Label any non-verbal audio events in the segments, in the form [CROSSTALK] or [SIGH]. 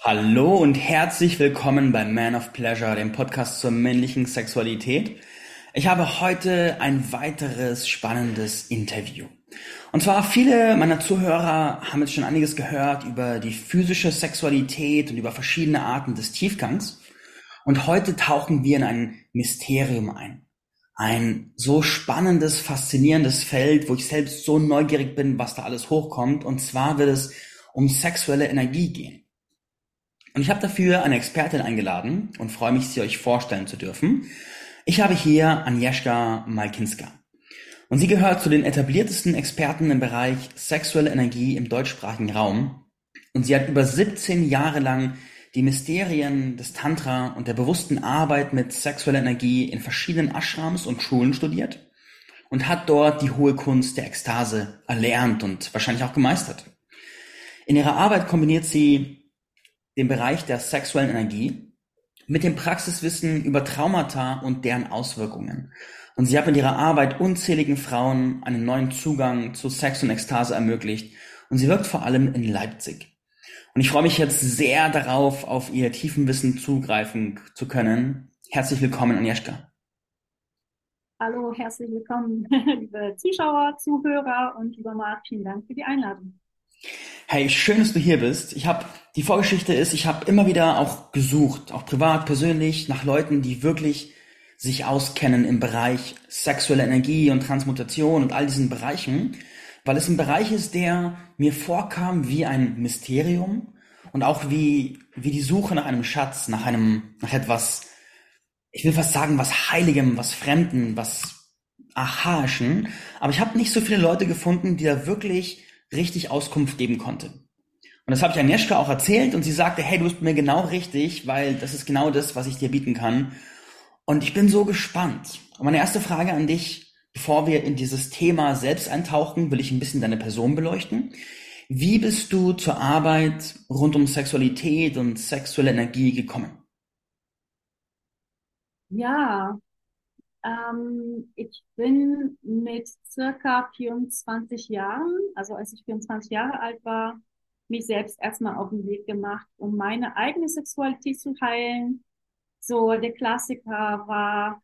Hallo und herzlich willkommen bei Man of Pleasure, dem Podcast zur männlichen Sexualität. Ich habe heute ein weiteres spannendes Interview. Und zwar viele meiner Zuhörer haben jetzt schon einiges gehört über die physische Sexualität und über verschiedene Arten des Tiefgangs. Und heute tauchen wir in ein Mysterium ein. Ein so spannendes, faszinierendes Feld, wo ich selbst so neugierig bin, was da alles hochkommt. Und zwar wird es um sexuelle Energie gehen. Und ich habe dafür eine Expertin eingeladen und freue mich, sie euch vorstellen zu dürfen. Ich habe hier Agnieszka Malkinska. Und sie gehört zu den etabliertesten Experten im Bereich sexuelle Energie im deutschsprachigen Raum. Und sie hat über 17 Jahre lang die Mysterien des Tantra und der bewussten Arbeit mit sexueller Energie in verschiedenen Ashrams und Schulen studiert und hat dort die hohe Kunst der Ekstase erlernt und wahrscheinlich auch gemeistert. In ihrer Arbeit kombiniert sie den Bereich der sexuellen Energie mit dem Praxiswissen über Traumata und deren Auswirkungen. Und sie hat mit ihrer Arbeit unzähligen Frauen einen neuen Zugang zu Sex und Ekstase ermöglicht. Und sie wirkt vor allem in Leipzig. Und ich freue mich jetzt sehr darauf, auf ihr tiefen Wissen zugreifen zu können. Herzlich willkommen, Agnieszka. Hallo, herzlich willkommen, [LAUGHS] liebe Zuschauer, Zuhörer und lieber Marc, vielen Dank für die Einladung. Hey, schön, dass du hier bist. Ich habe die Vorgeschichte ist, ich habe immer wieder auch gesucht, auch privat, persönlich, nach Leuten, die wirklich sich auskennen im Bereich sexuelle Energie und Transmutation und all diesen Bereichen, weil es ein Bereich ist, der mir vorkam wie ein Mysterium und auch wie, wie die Suche nach einem Schatz, nach einem, nach etwas, ich will fast sagen, was Heiligem, was Fremden, was Archaischen. Aber ich habe nicht so viele Leute gefunden, die da wirklich richtig Auskunft geben konnte. Und das habe ich Agnieszka auch erzählt und sie sagte, hey, du bist mir genau richtig, weil das ist genau das, was ich dir bieten kann. Und ich bin so gespannt. Und meine erste Frage an dich, bevor wir in dieses Thema selbst eintauchen, will ich ein bisschen deine Person beleuchten. Wie bist du zur Arbeit rund um Sexualität und sexuelle Energie gekommen? Ja, ähm, ich bin mit circa 24 Jahren, also als ich 24 Jahre alt war, mich selbst erstmal auf den Weg gemacht, um meine eigene Sexualität zu heilen. So, der Klassiker war,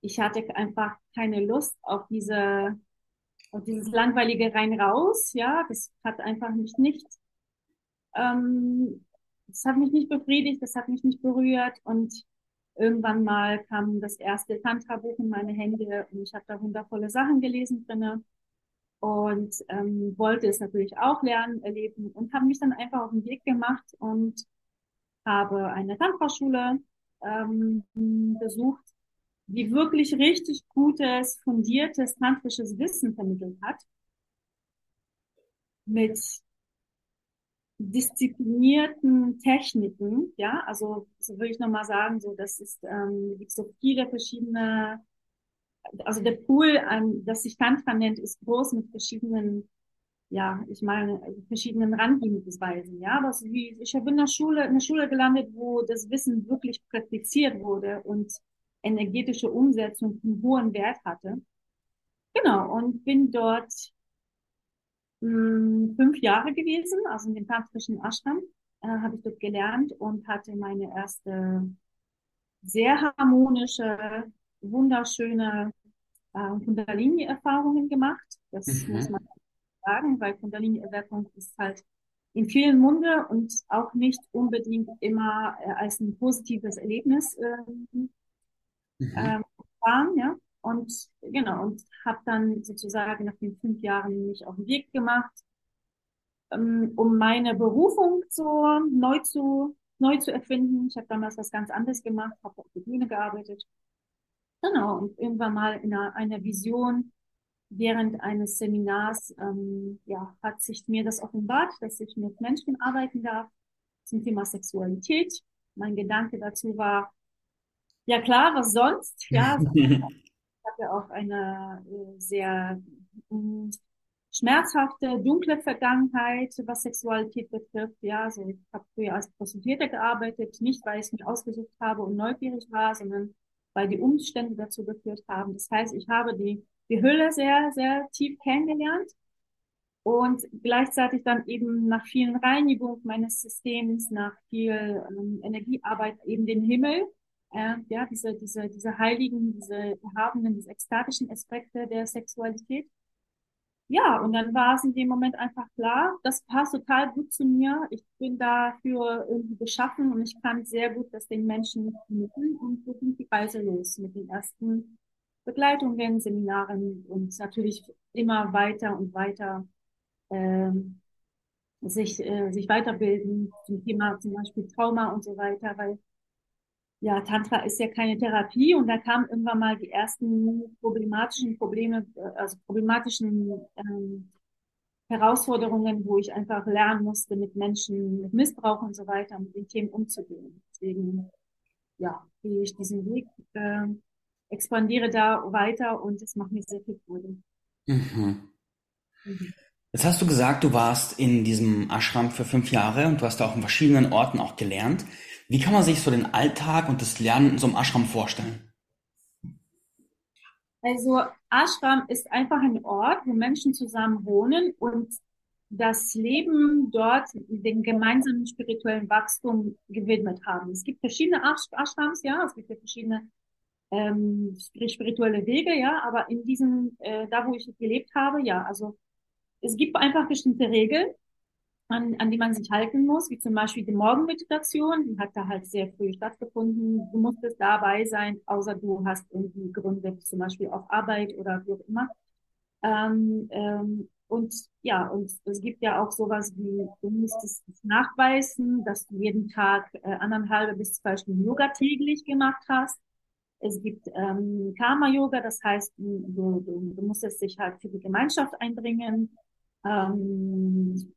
ich hatte einfach keine Lust auf diese, auf dieses langweilige rein raus, ja, das hat einfach mich nicht, ähm, das hat mich nicht befriedigt, das hat mich nicht berührt und Irgendwann mal kam das erste Tantra-Buch in meine Hände und ich habe da wundervolle Sachen gelesen drinne und ähm, wollte es natürlich auch lernen, erleben und habe mich dann einfach auf den Weg gemacht und habe eine Tantra-Schule ähm, besucht, die wirklich richtig gutes, fundiertes tantrisches Wissen vermittelt hat. Mit disziplinierten Techniken, ja, also so würde ich nochmal sagen, so das ist ähm, gibt so viele verschiedene, also der Pool, an das sich Tantra nennt, ist groß mit verschiedenen, ja, ich meine verschiedenen Randgehensweisen, ja, was wie ich habe in der Schule in der Schule gelandet, wo das Wissen wirklich praktiziert wurde und energetische Umsetzung einen hohen Wert hatte. Genau und bin dort hm, fünf Jahre gewesen, also in dem tantrischen Ashram äh, habe ich dort gelernt und hatte meine erste sehr harmonische, wunderschöne äh, Kundalini-Erfahrungen gemacht. Das mhm. muss man sagen, weil Kundalini-Erweckung ist halt in vielen Munde und auch nicht unbedingt immer äh, als ein positives Erlebnis äh, mhm. äh, waren, ja. Und genau, und habe dann sozusagen nach den fünf Jahren mich auf den Weg gemacht, ähm, um meine Berufung so neu zu, neu zu erfinden. Ich habe damals was ganz anderes gemacht, habe auf der Bühne gearbeitet. Genau, und irgendwann mal in einer, einer Vision während eines Seminars ähm, ja, hat sich mir das offenbart, dass ich mit Menschen arbeiten darf zum Thema Sexualität. Mein Gedanke dazu war, ja klar, was sonst? Ja, [LAUGHS] hatte auch eine äh, sehr mm, schmerzhafte, dunkle Vergangenheit, was Sexualität betrifft. Ja, also ich habe früher als Prostituierte gearbeitet, nicht weil ich mich ausgesucht habe und neugierig war, sondern weil die Umstände dazu geführt haben. Das heißt, ich habe die, die Hülle sehr, sehr tief kennengelernt. Und gleichzeitig dann eben nach vielen Reinigung meines Systems, nach viel ähm, Energiearbeit eben den Himmel, äh, ja, diese, diese, diese heiligen, diese erhabenen, diese ekstatischen Aspekte der Sexualität. Ja, und dann war es in dem Moment einfach klar, das passt total gut zu mir. Ich bin dafür irgendwie geschaffen und ich kann sehr gut das den Menschen vermitteln und so ging die Reise los mit den ersten Begleitungen, Seminaren und natürlich immer weiter und weiter ähm, sich, äh, sich weiterbilden zum Thema zum Beispiel Trauma und so weiter, weil ja, Tantra ist ja keine Therapie und da kamen irgendwann mal die ersten problematischen Probleme, äh, also problematischen ähm, Herausforderungen, wo ich einfach lernen musste, mit Menschen, mit Missbrauch und so weiter, mit den Themen umzugehen. Deswegen, ja, gehe ich diesen Weg, äh, expandiere da weiter und es macht mir sehr viel Freude. Mhm. Mhm. Jetzt hast du gesagt, du warst in diesem Ashram für fünf Jahre und du hast auch in verschiedenen Orten auch gelernt. Wie kann man sich so den Alltag und das Lernen in so einem Ashram vorstellen? Also Ashram ist einfach ein Ort, wo Menschen zusammen wohnen und das Leben dort den gemeinsamen spirituellen Wachstum gewidmet haben. Es gibt verschiedene Ashrams, ja, es gibt ja verschiedene ähm, spirituelle Wege, ja, aber in diesem, äh, da wo ich gelebt habe, ja, also es gibt einfach bestimmte Regeln, an, an die man sich halten muss, wie zum Beispiel die Morgenmeditation, die hat da halt sehr früh stattgefunden. Du musstest dabei sein, außer du hast irgendwie Gründe, zum Beispiel auf Arbeit oder wie auch immer. Ähm, ähm, und ja, und es gibt ja auch sowas wie, du musstest nachweisen, dass du jeden Tag äh, anderthalb bis zwei Stunden Yoga täglich gemacht hast. Es gibt ähm, Karma-Yoga, das heißt, du, du, du musstest dich halt für die Gemeinschaft einbringen. Ähm,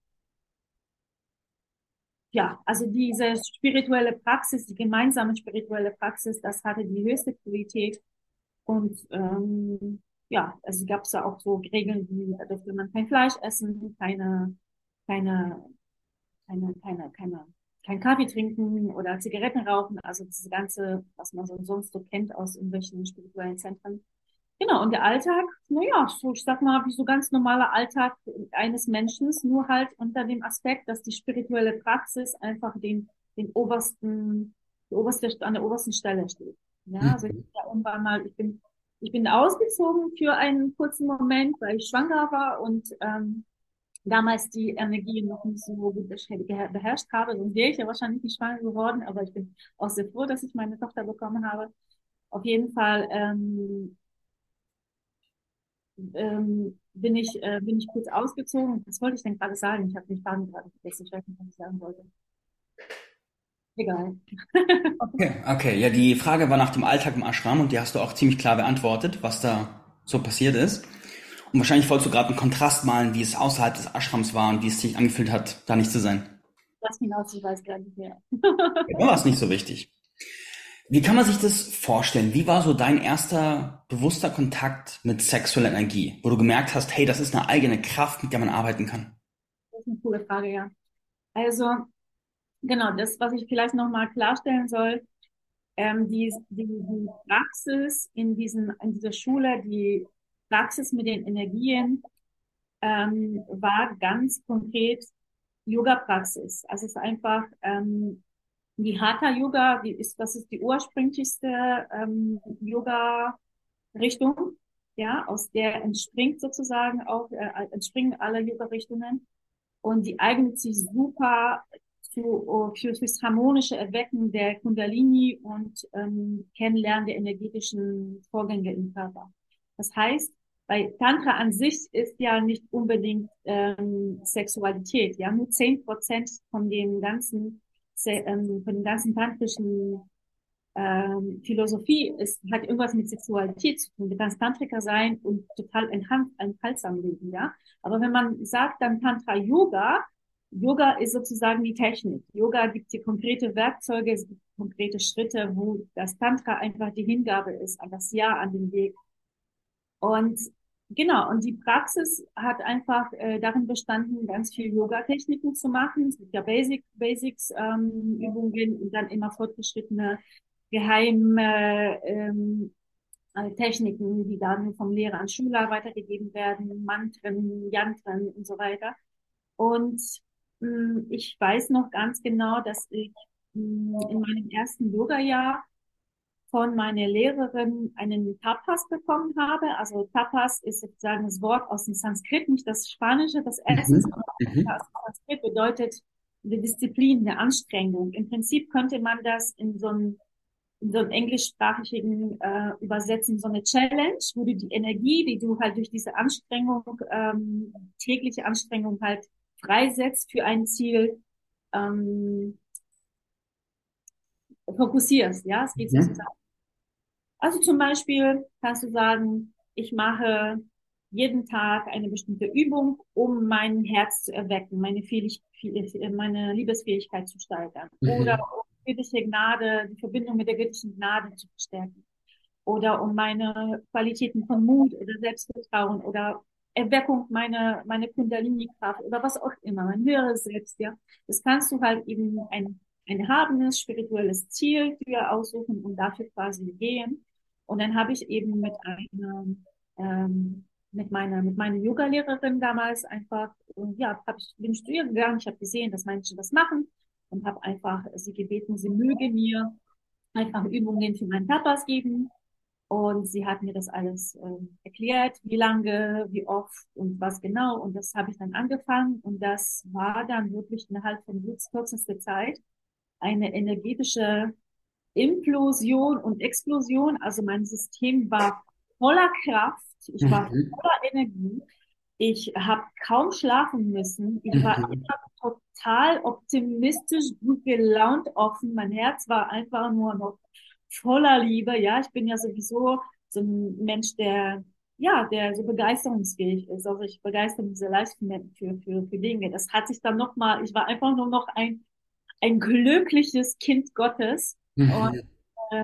ja, also diese spirituelle Praxis, die gemeinsame spirituelle Praxis, das hatte die höchste Qualität. Und ähm, ja, also gab es ja auch so Regeln wie, durfte man kein Fleisch essen, keine, keine, keine, keine, keine, kein Kaffee trinken oder Zigaretten rauchen, also diese ganze, was man so sonst so kennt aus irgendwelchen spirituellen Zentren. Genau, und der Alltag, naja, so, ich sag mal, wie so ganz normaler Alltag eines Menschen, nur halt unter dem Aspekt, dass die spirituelle Praxis einfach den, den obersten, die oberste, an der obersten Stelle steht. Ja, mhm. also ich bin ja irgendwann mal, ich bin, ich bin ausgezogen für einen kurzen Moment, weil ich schwanger war und ähm, damals die Energie noch nicht so gut beherrscht habe, sonst wäre ich ja wahrscheinlich nicht schwanger geworden, aber ich bin auch sehr froh, dass ich meine Tochter bekommen habe. Auf jeden Fall ähm, ähm, bin ich, äh, bin ich kurz ausgezogen. Was wollte ich denn gerade sagen? Ich habe den Faden gerade vergessen. Ich weiß nicht, was ich sagen wollte. Egal. [LAUGHS] okay, okay. Ja, die Frage war nach dem Alltag im Ashram und die hast du auch ziemlich klar beantwortet, was da so passiert ist. Und wahrscheinlich wolltest du gerade einen Kontrast malen, wie es außerhalb des Ashrams war und wie es sich angefühlt hat, da nicht zu sein. Lass mich aus, ich weiß gar nicht mehr. ja, war es nicht so wichtig. Wie kann man sich das vorstellen? Wie war so dein erster bewusster Kontakt mit sexueller Energie, wo du gemerkt hast, hey, das ist eine eigene Kraft, mit der man arbeiten kann? Das ist eine coole Frage, ja. Also, genau, das, was ich vielleicht nochmal klarstellen soll, ähm, die, die, die Praxis in, diesen, in dieser Schule, die Praxis mit den Energien, ähm, war ganz konkret Yoga-Praxis. Also es ist einfach ähm, die Hatha Yoga, die ist, das ist die ursprünglichste ähm, Yoga-Richtung, ja, aus der entspringt sozusagen auch, äh, entspringen alle Yoga-Richtungen. Und die eignet sich super für, für, fürs harmonische Erwecken der Kundalini und ähm, Kennenlernen der energetischen Vorgänge im Körper. Das heißt, bei Tantra an sich ist ja nicht unbedingt ähm, Sexualität, ja, nur zehn Prozent von dem ganzen ähm, von den ganzen tantrischen ähm, Philosophie ist, hat irgendwas mit Sexualität zu tun. Du kannst Tantriker sein und total enthaltsam leben, ja. Aber wenn man sagt dann Tantra Yoga, Yoga ist sozusagen die Technik. Yoga gibt dir konkrete Werkzeuge, es gibt konkrete Schritte, wo das Tantra einfach die Hingabe ist an das Ja, an den Weg. Und Genau, und die Praxis hat einfach äh, darin bestanden, ganz viel Yoga-Techniken zu machen. Ja Basic, Basics ähm, Übungen und dann immer fortgeschrittene geheime ähm, äh, Techniken, die dann vom Lehrer an Schüler weitergegeben werden, Mantren, Yantren und so weiter. Und mh, mm, ich weiß noch ganz genau, dass ich mh, mm, in meinem ersten Yoga-Jahr von meiner Lehrerin einen Tapas bekommen habe. Also Tapas ist sozusagen das Wort aus dem Sanskrit, nicht das Spanische, das Essen. Mhm. Das Sanskrit bedeutet die Disziplin, eine Anstrengung. Im Prinzip könnte man das in so einem in so einem englischsprachigen äh, übersetzen, so eine Challenge, wo du die Energie, die du halt durch diese Anstrengung, ähm, tägliche Anstrengung halt freisetzt für ein Ziel, ähm, fokussierst, ja, es geht mhm. sozusagen. Also zum Beispiel kannst du sagen, ich mache jeden Tag eine bestimmte Übung, um mein Herz zu erwecken, meine, Fähig meine Liebesfähigkeit zu steigern. Mhm. Oder um göttliche Gnade, die Verbindung mit der göttlichen Gnade zu verstärken. Oder um meine Qualitäten von Mut oder Selbstvertrauen oder Erweckung meiner, meine Kundalini-Kraft oder was auch immer, mein höheres Selbst, ja. Das kannst du halt eben ein, ein habendes spirituelles Ziel für aussuchen und dafür quasi gehen. Und dann habe ich eben mit einer, ähm, mit meiner, mit meiner Yoga-Lehrerin damals einfach, ja, habe ich bin studieren gegangen, ich habe gesehen, dass Menschen das machen und habe einfach sie gebeten, sie möge mir einfach Übungen für meinen Tapas geben. Und sie hat mir das alles äh, erklärt, wie lange, wie oft und was genau. Und das habe ich dann angefangen. Und das war dann wirklich innerhalb von kürzester Zeit eine energetische Implosion und Explosion. Also mein System war voller Kraft. Ich war mhm. voller Energie. Ich habe kaum schlafen müssen. Ich war mhm. immer total optimistisch, gut gelaunt, offen. Mein Herz war einfach nur noch voller Liebe. Ja, ich bin ja sowieso so ein Mensch, der ja, der so begeisterungsfähig ist. Also ich begeistere mich sehr leicht für, für, für Dinge. Das hat sich dann nochmal, ich war einfach nur noch ein, ein glückliches Kind Gottes. Mhm. Und, äh,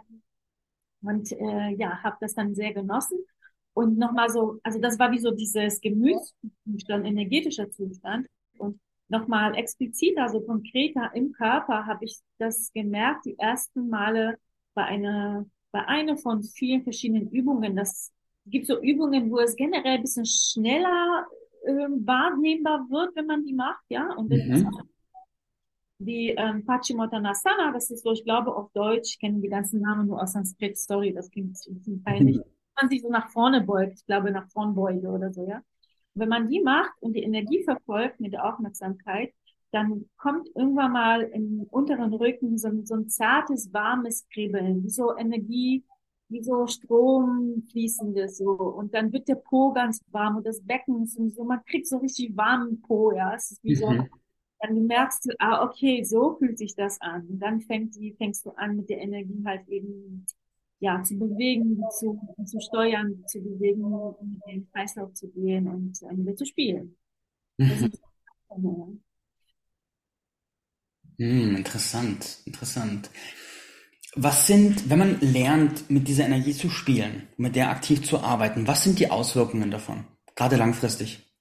und äh, ja, habe das dann sehr genossen. Und nochmal so, also das war wie so dieses Gemütszustand, energetischer Zustand. Und nochmal expliziter, so konkreter im Körper habe ich das gemerkt, die ersten Male bei einer, bei einer von vielen verschiedenen Übungen. Das gibt so Übungen, wo es generell ein bisschen schneller äh, wahrnehmbar wird, wenn man die macht, ja. Und das mhm. ist auch die ähm, Pachimottanasana, das ist so, ich glaube auf Deutsch, kennen die ganzen Namen nur aus Sanskrit, sorry, das klingt ein bisschen peinlich. [LAUGHS] Mhm. Man sich so nach vorne beugt, ich glaube nach vorn beuge oder so, ja. Wenn man die macht und die Energie verfolgt mit der Aufmerksamkeit, dann kommt irgendwann mal im unteren Rücken so, so ein zartes, warmes Kribbeln, wie so Energie, wie so Strom fließendes so. Und dann wird der Po ganz warm und das Becken ist so, man kriegt so richtig warmen Po, ja. Es ist wie so, mhm. Dann merkst du, ah, okay, so fühlt sich das an. Und dann fängt die, fängst du an, mit der Energie halt eben ja, zu bewegen, zu, zu steuern, zu bewegen, in den Kreislauf zu gehen und äh, wieder zu spielen. [LAUGHS] Mhm. Hm, interessant, interessant. Was sind, wenn man lernt, mit dieser Energie zu spielen, mit der aktiv zu arbeiten, was sind die Auswirkungen davon, gerade langfristig?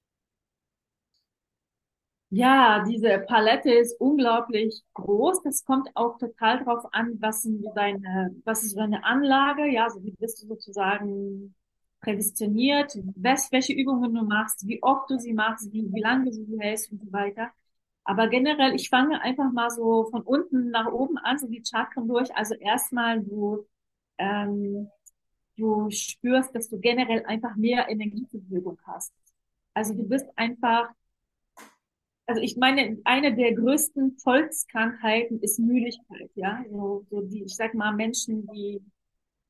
Ja, diese Palette ist unglaublich groß. Das kommt auch total drauf an, was sind deine, was ist deine Anlage, ja, so wie bist du sozusagen prädestiniert, was, welche Übungen du machst, wie oft du sie machst, wie, wie lange du sie hältst und so weiter. Aber generell, ich fange einfach mal so von unten nach oben an, so die Chakren durch. Also erstmal du, ähm, du spürst, dass du generell einfach mehr Energie zur Verfügung hast. Also du bist einfach also ich meine, eine der größten Volkskrankheiten ist Müdigkeit, ja. So, so die, ich sag mal, Menschen, die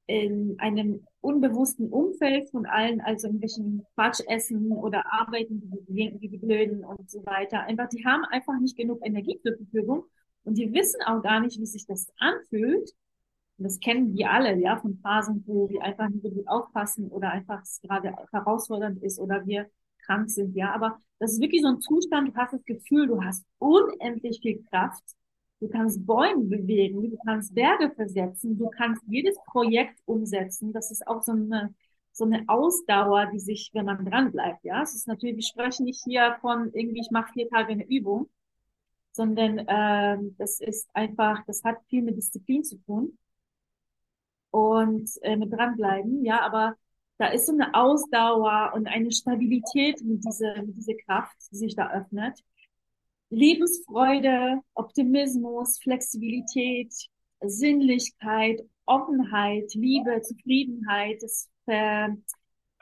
in einem unbewussten Umfeld von allen, also irgendwelchen Quatsch essen oder arbeiten, wie, wie die Blöden und so weiter. Einfach, die haben einfach nicht genug Energie zur Verfügung und die wissen auch gar nicht, wie sich das anfühlt. Und das kennen wir alle, ja, von Phasen, wo wir einfach nicht so gut aufpassen oder einfach es gerade herausfordernd ist oder wir krank sind, ja. Aber das ist wirklich so ein Zustand, du hast das Gefühl, du hast unendlich viel Kraft. Du kannst Bäume bewegen, du kannst Berge versetzen, du kannst jedes Projekt umsetzen. Das ist auch so eine, so eine Ausdauer, die sich, wenn man dran bleibt, ja. Es ist natürlich, wir sprechen nicht hier von irgendwie, ich mache vier Tage eine Übung, sondern äh, das ist einfach, das hat viel mit Disziplin zu tun. und äh, mit dranbleiben, ja, aber da ist so eine Ausdauer und eine Stabilität mit dieser, mit dieser Kraft, die sich da öffnet. Lebensfreude, Optimismus, Flexibilität, Sinnlichkeit, Offenheit, Liebe, Zufriedenheit, das Ver,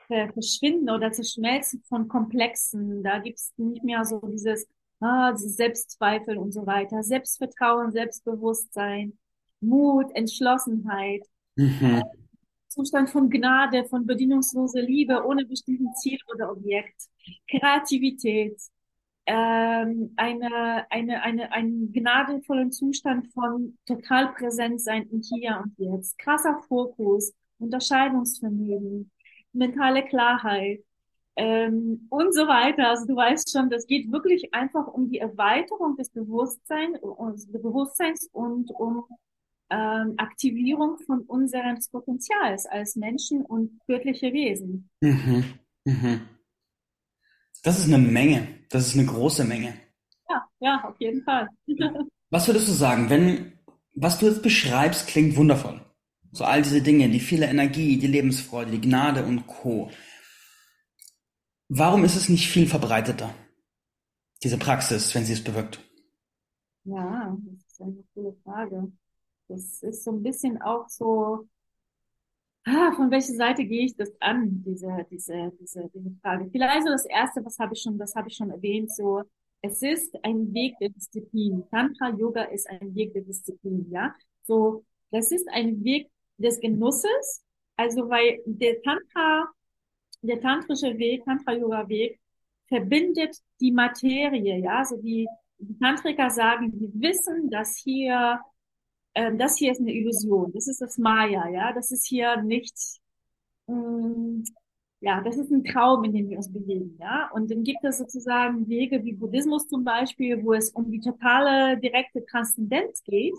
Ver, Verschwinden oder Zerschmelzen von Komplexen. Da gibt's nicht mehr so dieses, ah, Selbstzweifel und so weiter. Selbstvertrauen, Selbstbewusstsein, Mut, Entschlossenheit. Mhm. Zustand von Gnade, von bedienungsloser Liebe ohne bestimmten Ziel oder Objekt, Kreativität, ähm, eine, eine, eine, einen gnadenvollen Zustand von total präsent sein im Hier und Jetzt, krasser Fokus, Unterscheidungsvermögen, mentale Klarheit ähm, und so weiter. Also du weißt schon, das geht wirklich einfach um die Erweiterung des Bewusstseins, des Bewusstseins und um ähm, Aktivierung von unseres Potenzials als Menschen und göttliche Wesen. Mhm. Mhm. Das ist eine Menge. Das ist eine große Menge. Ja, ja, auf jeden Fall. [LAUGHS] Was würdest du sagen, wenn, was du jetzt beschreibst, klingt wundervoll. So all diese Dinge, die viele Energie, die Lebensfreude, die Gnade und Co. Warum ist es nicht viel verbreiteter, diese Praxis, wenn sie es bewirkt? Ja, das ist eine coole Frage. Das ist so ein bisschen auch so, ah, von welcher Seite gehe ich das an, diese, diese, diese, diese Frage. Vielleicht so das erste, was habe ich schon, das habe ich schon erwähnt, so, es ist ein Weg der Disziplin. Tantra Yoga ist ein Weg der Disziplin, ja. So, das ist ein Weg des Genusses. Also, weil der Tantra, der tantrische Weg, Tantra Yoga Weg, verbindet die Materie, ja. Also die, die Tantriker sagen, wir wissen, dass hier ähm, das hier ist eine Illusion, das ist das Maya, ja, das ist hier nichts, ähm, ja, das ist ein Traum, in dem wir uns bewegen, ja, und dann gibt es sozusagen Wege wie Buddhismus zum Beispiel, wo es um die totale direkte Transzendenz geht,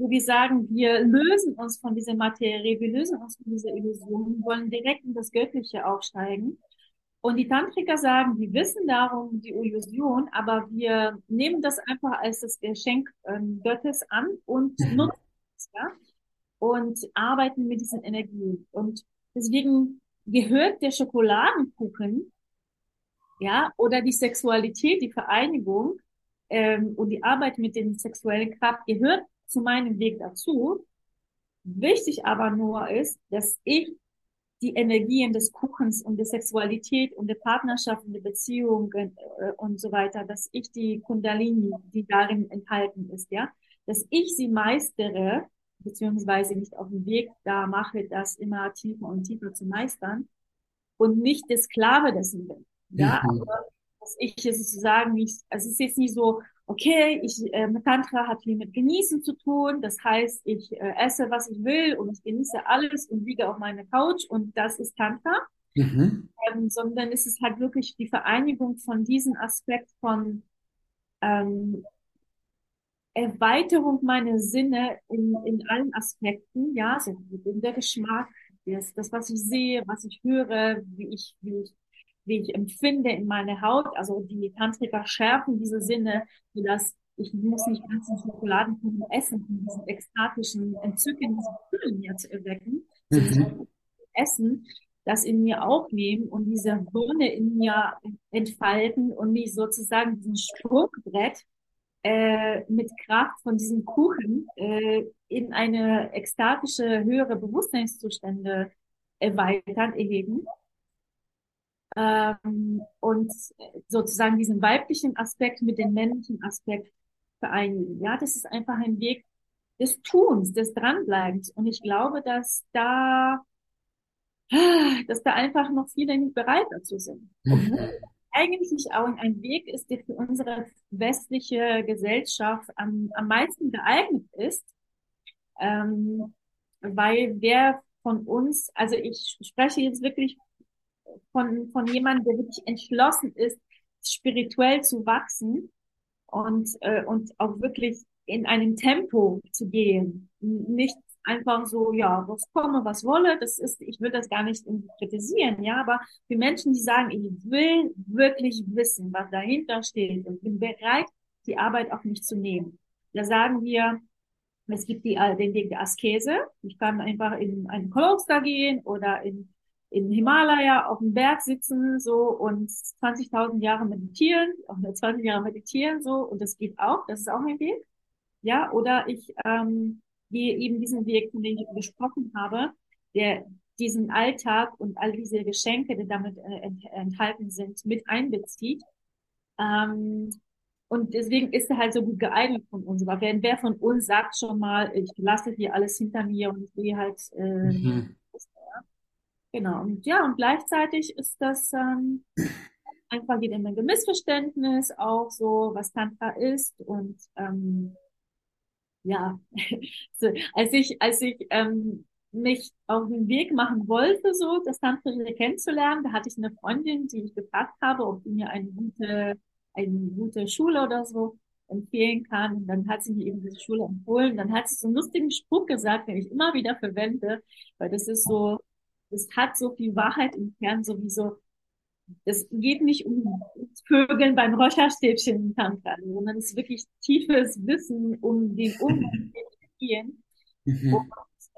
wo wir sagen, wir lösen uns von dieser Materie, wir lösen uns von dieser Illusion, wollen direkt in das Göttliche aufsteigen. Und die Tantriker sagen, wir wissen darum die Illusion, aber wir nehmen das einfach als das Geschenk ähm, Gottes an und mhm. nutzen es, ja, und arbeiten mit diesen Energien. Und deswegen gehört der Schokoladenkuchen, ja, oder die Sexualität, die Vereinigung ähm, und die Arbeit mit den sexuellen Kraft gehört zu meinem Weg dazu. Wichtig aber nur ist, dass ich die Energien des Kuchens und der Sexualität und der Partnerschaft und der Beziehung äh, und so weiter, dass ich die Kundalini, die darin enthalten ist, ja, dass ich sie meistere, beziehungsweise nicht auf dem Weg da mache, das immer tiefer und tiefer zu meistern und nicht der Sklave dessen bin. Ja, mhm. aber dass ich sozusagen nicht, also es ist jetzt nicht so, okay, ich, äh, Tantra hat viel mit Genießen zu tun. Das heißt, ich äh, esse, was ich will und ich genieße alles und liege auf meiner Couch und das ist Tantra. Mhm. Ähm, sondern es ist halt wirklich die Vereinigung von diesem Aspekt von ähm, Erweiterung meiner Sinne in, in allen Aspekten, ja, also der Geschmack, das, das, was ich sehe, was ich höre, wie ich, wie ich wie ich empfinde in meiner Haut. Also die Tantriker schärfen diese Sinne, sodass ich muss nicht ganzen Schokoladenkuchen essen, um diesen ekstatischen Entzücken, diese Gefühle in mir zu erwecken, mhm. essen, das in mir aufnehmen und diese Wonne in mir entfalten und mich sozusagen diesen Sprungbrett äh, mit Kraft von diesem Kuchen äh, in eine ekstatische, höhere Bewusstseinszustände erweitern, erheben ähm, und sozusagen diesen weiblichen Aspekt mit dem männlichen Aspekt vereinigen. Ja, das ist einfach ein Weg des Tuns, des Dranbleibens. Und ich glaube, dass da, dass da einfach noch viele nicht bereit dazu sind. Mhm. Eigentlich auch ein Weg ist, der für unsere westliche Gesellschaft am, am meisten geeignet ist, ähm, weil wer von uns, also ich spreche jetzt wirklich von, von jemandem, der wirklich entschlossen ist, spirituell zu wachsen und, äh, und auch wirklich in einem Tempo zu gehen. Nicht einfach so, ja, was komme, was wolle, das ist, ich will das gar nicht kritisieren, ja, aber für Menschen, die sagen, ich will wirklich wissen, was dahinter steht und bin bereit, die Arbeit auf mich zu nehmen. Da sagen wir, Es gibt die, äh, den Weg der Askese. Ich kann einfach in einen Kloster gehen oder in, in Himalaya auf dem Berg sitzen, so, und 20.000 Jahre meditieren, nur 20 Jahre meditieren, so, und das geht auch, das ist auch ein Weg. Ja, oder ich, ähm, gehe eben diesen Weg, von dem ich gesprochen habe, der diesen Alltag und all diese Geschenke, die damit äh, enthalten sind, mit einbezieht. Ähm, und deswegen ist er halt so gut geeignet von uns. Aber wer, wer von uns sagt schon mal, ich lasse hier alles hinter mir und ich gehe halt, äh, mhm. Genau. Und ja, und gleichzeitig ist das ähm, einfach jede Menge Missverständnis auch so, was Tantra ist und ähm, ja, [LAUGHS] so, als ich, als ich ähm, mich auf den Weg machen wollte, so das Tantrische kennenzulernen, da hatte ich eine Freundin, die ich gefragt habe, ob die mir eine gute eine gute Schule oder so empfehlen kann. Und dann hat sie mir eben diese Schule empfohlen. Dann hat sie so einen lustigen Spruch gesagt, den ich immer wieder verwende, weil das ist so, das hat so viel Wahrheit im Kern sowieso. Es geht nicht um Vögeln beim Räucherstäbchen im Tantra, sondern es ist wirklich tiefes Wissen um den Umgang [LAUGHS] mit Energien. Mhm. Und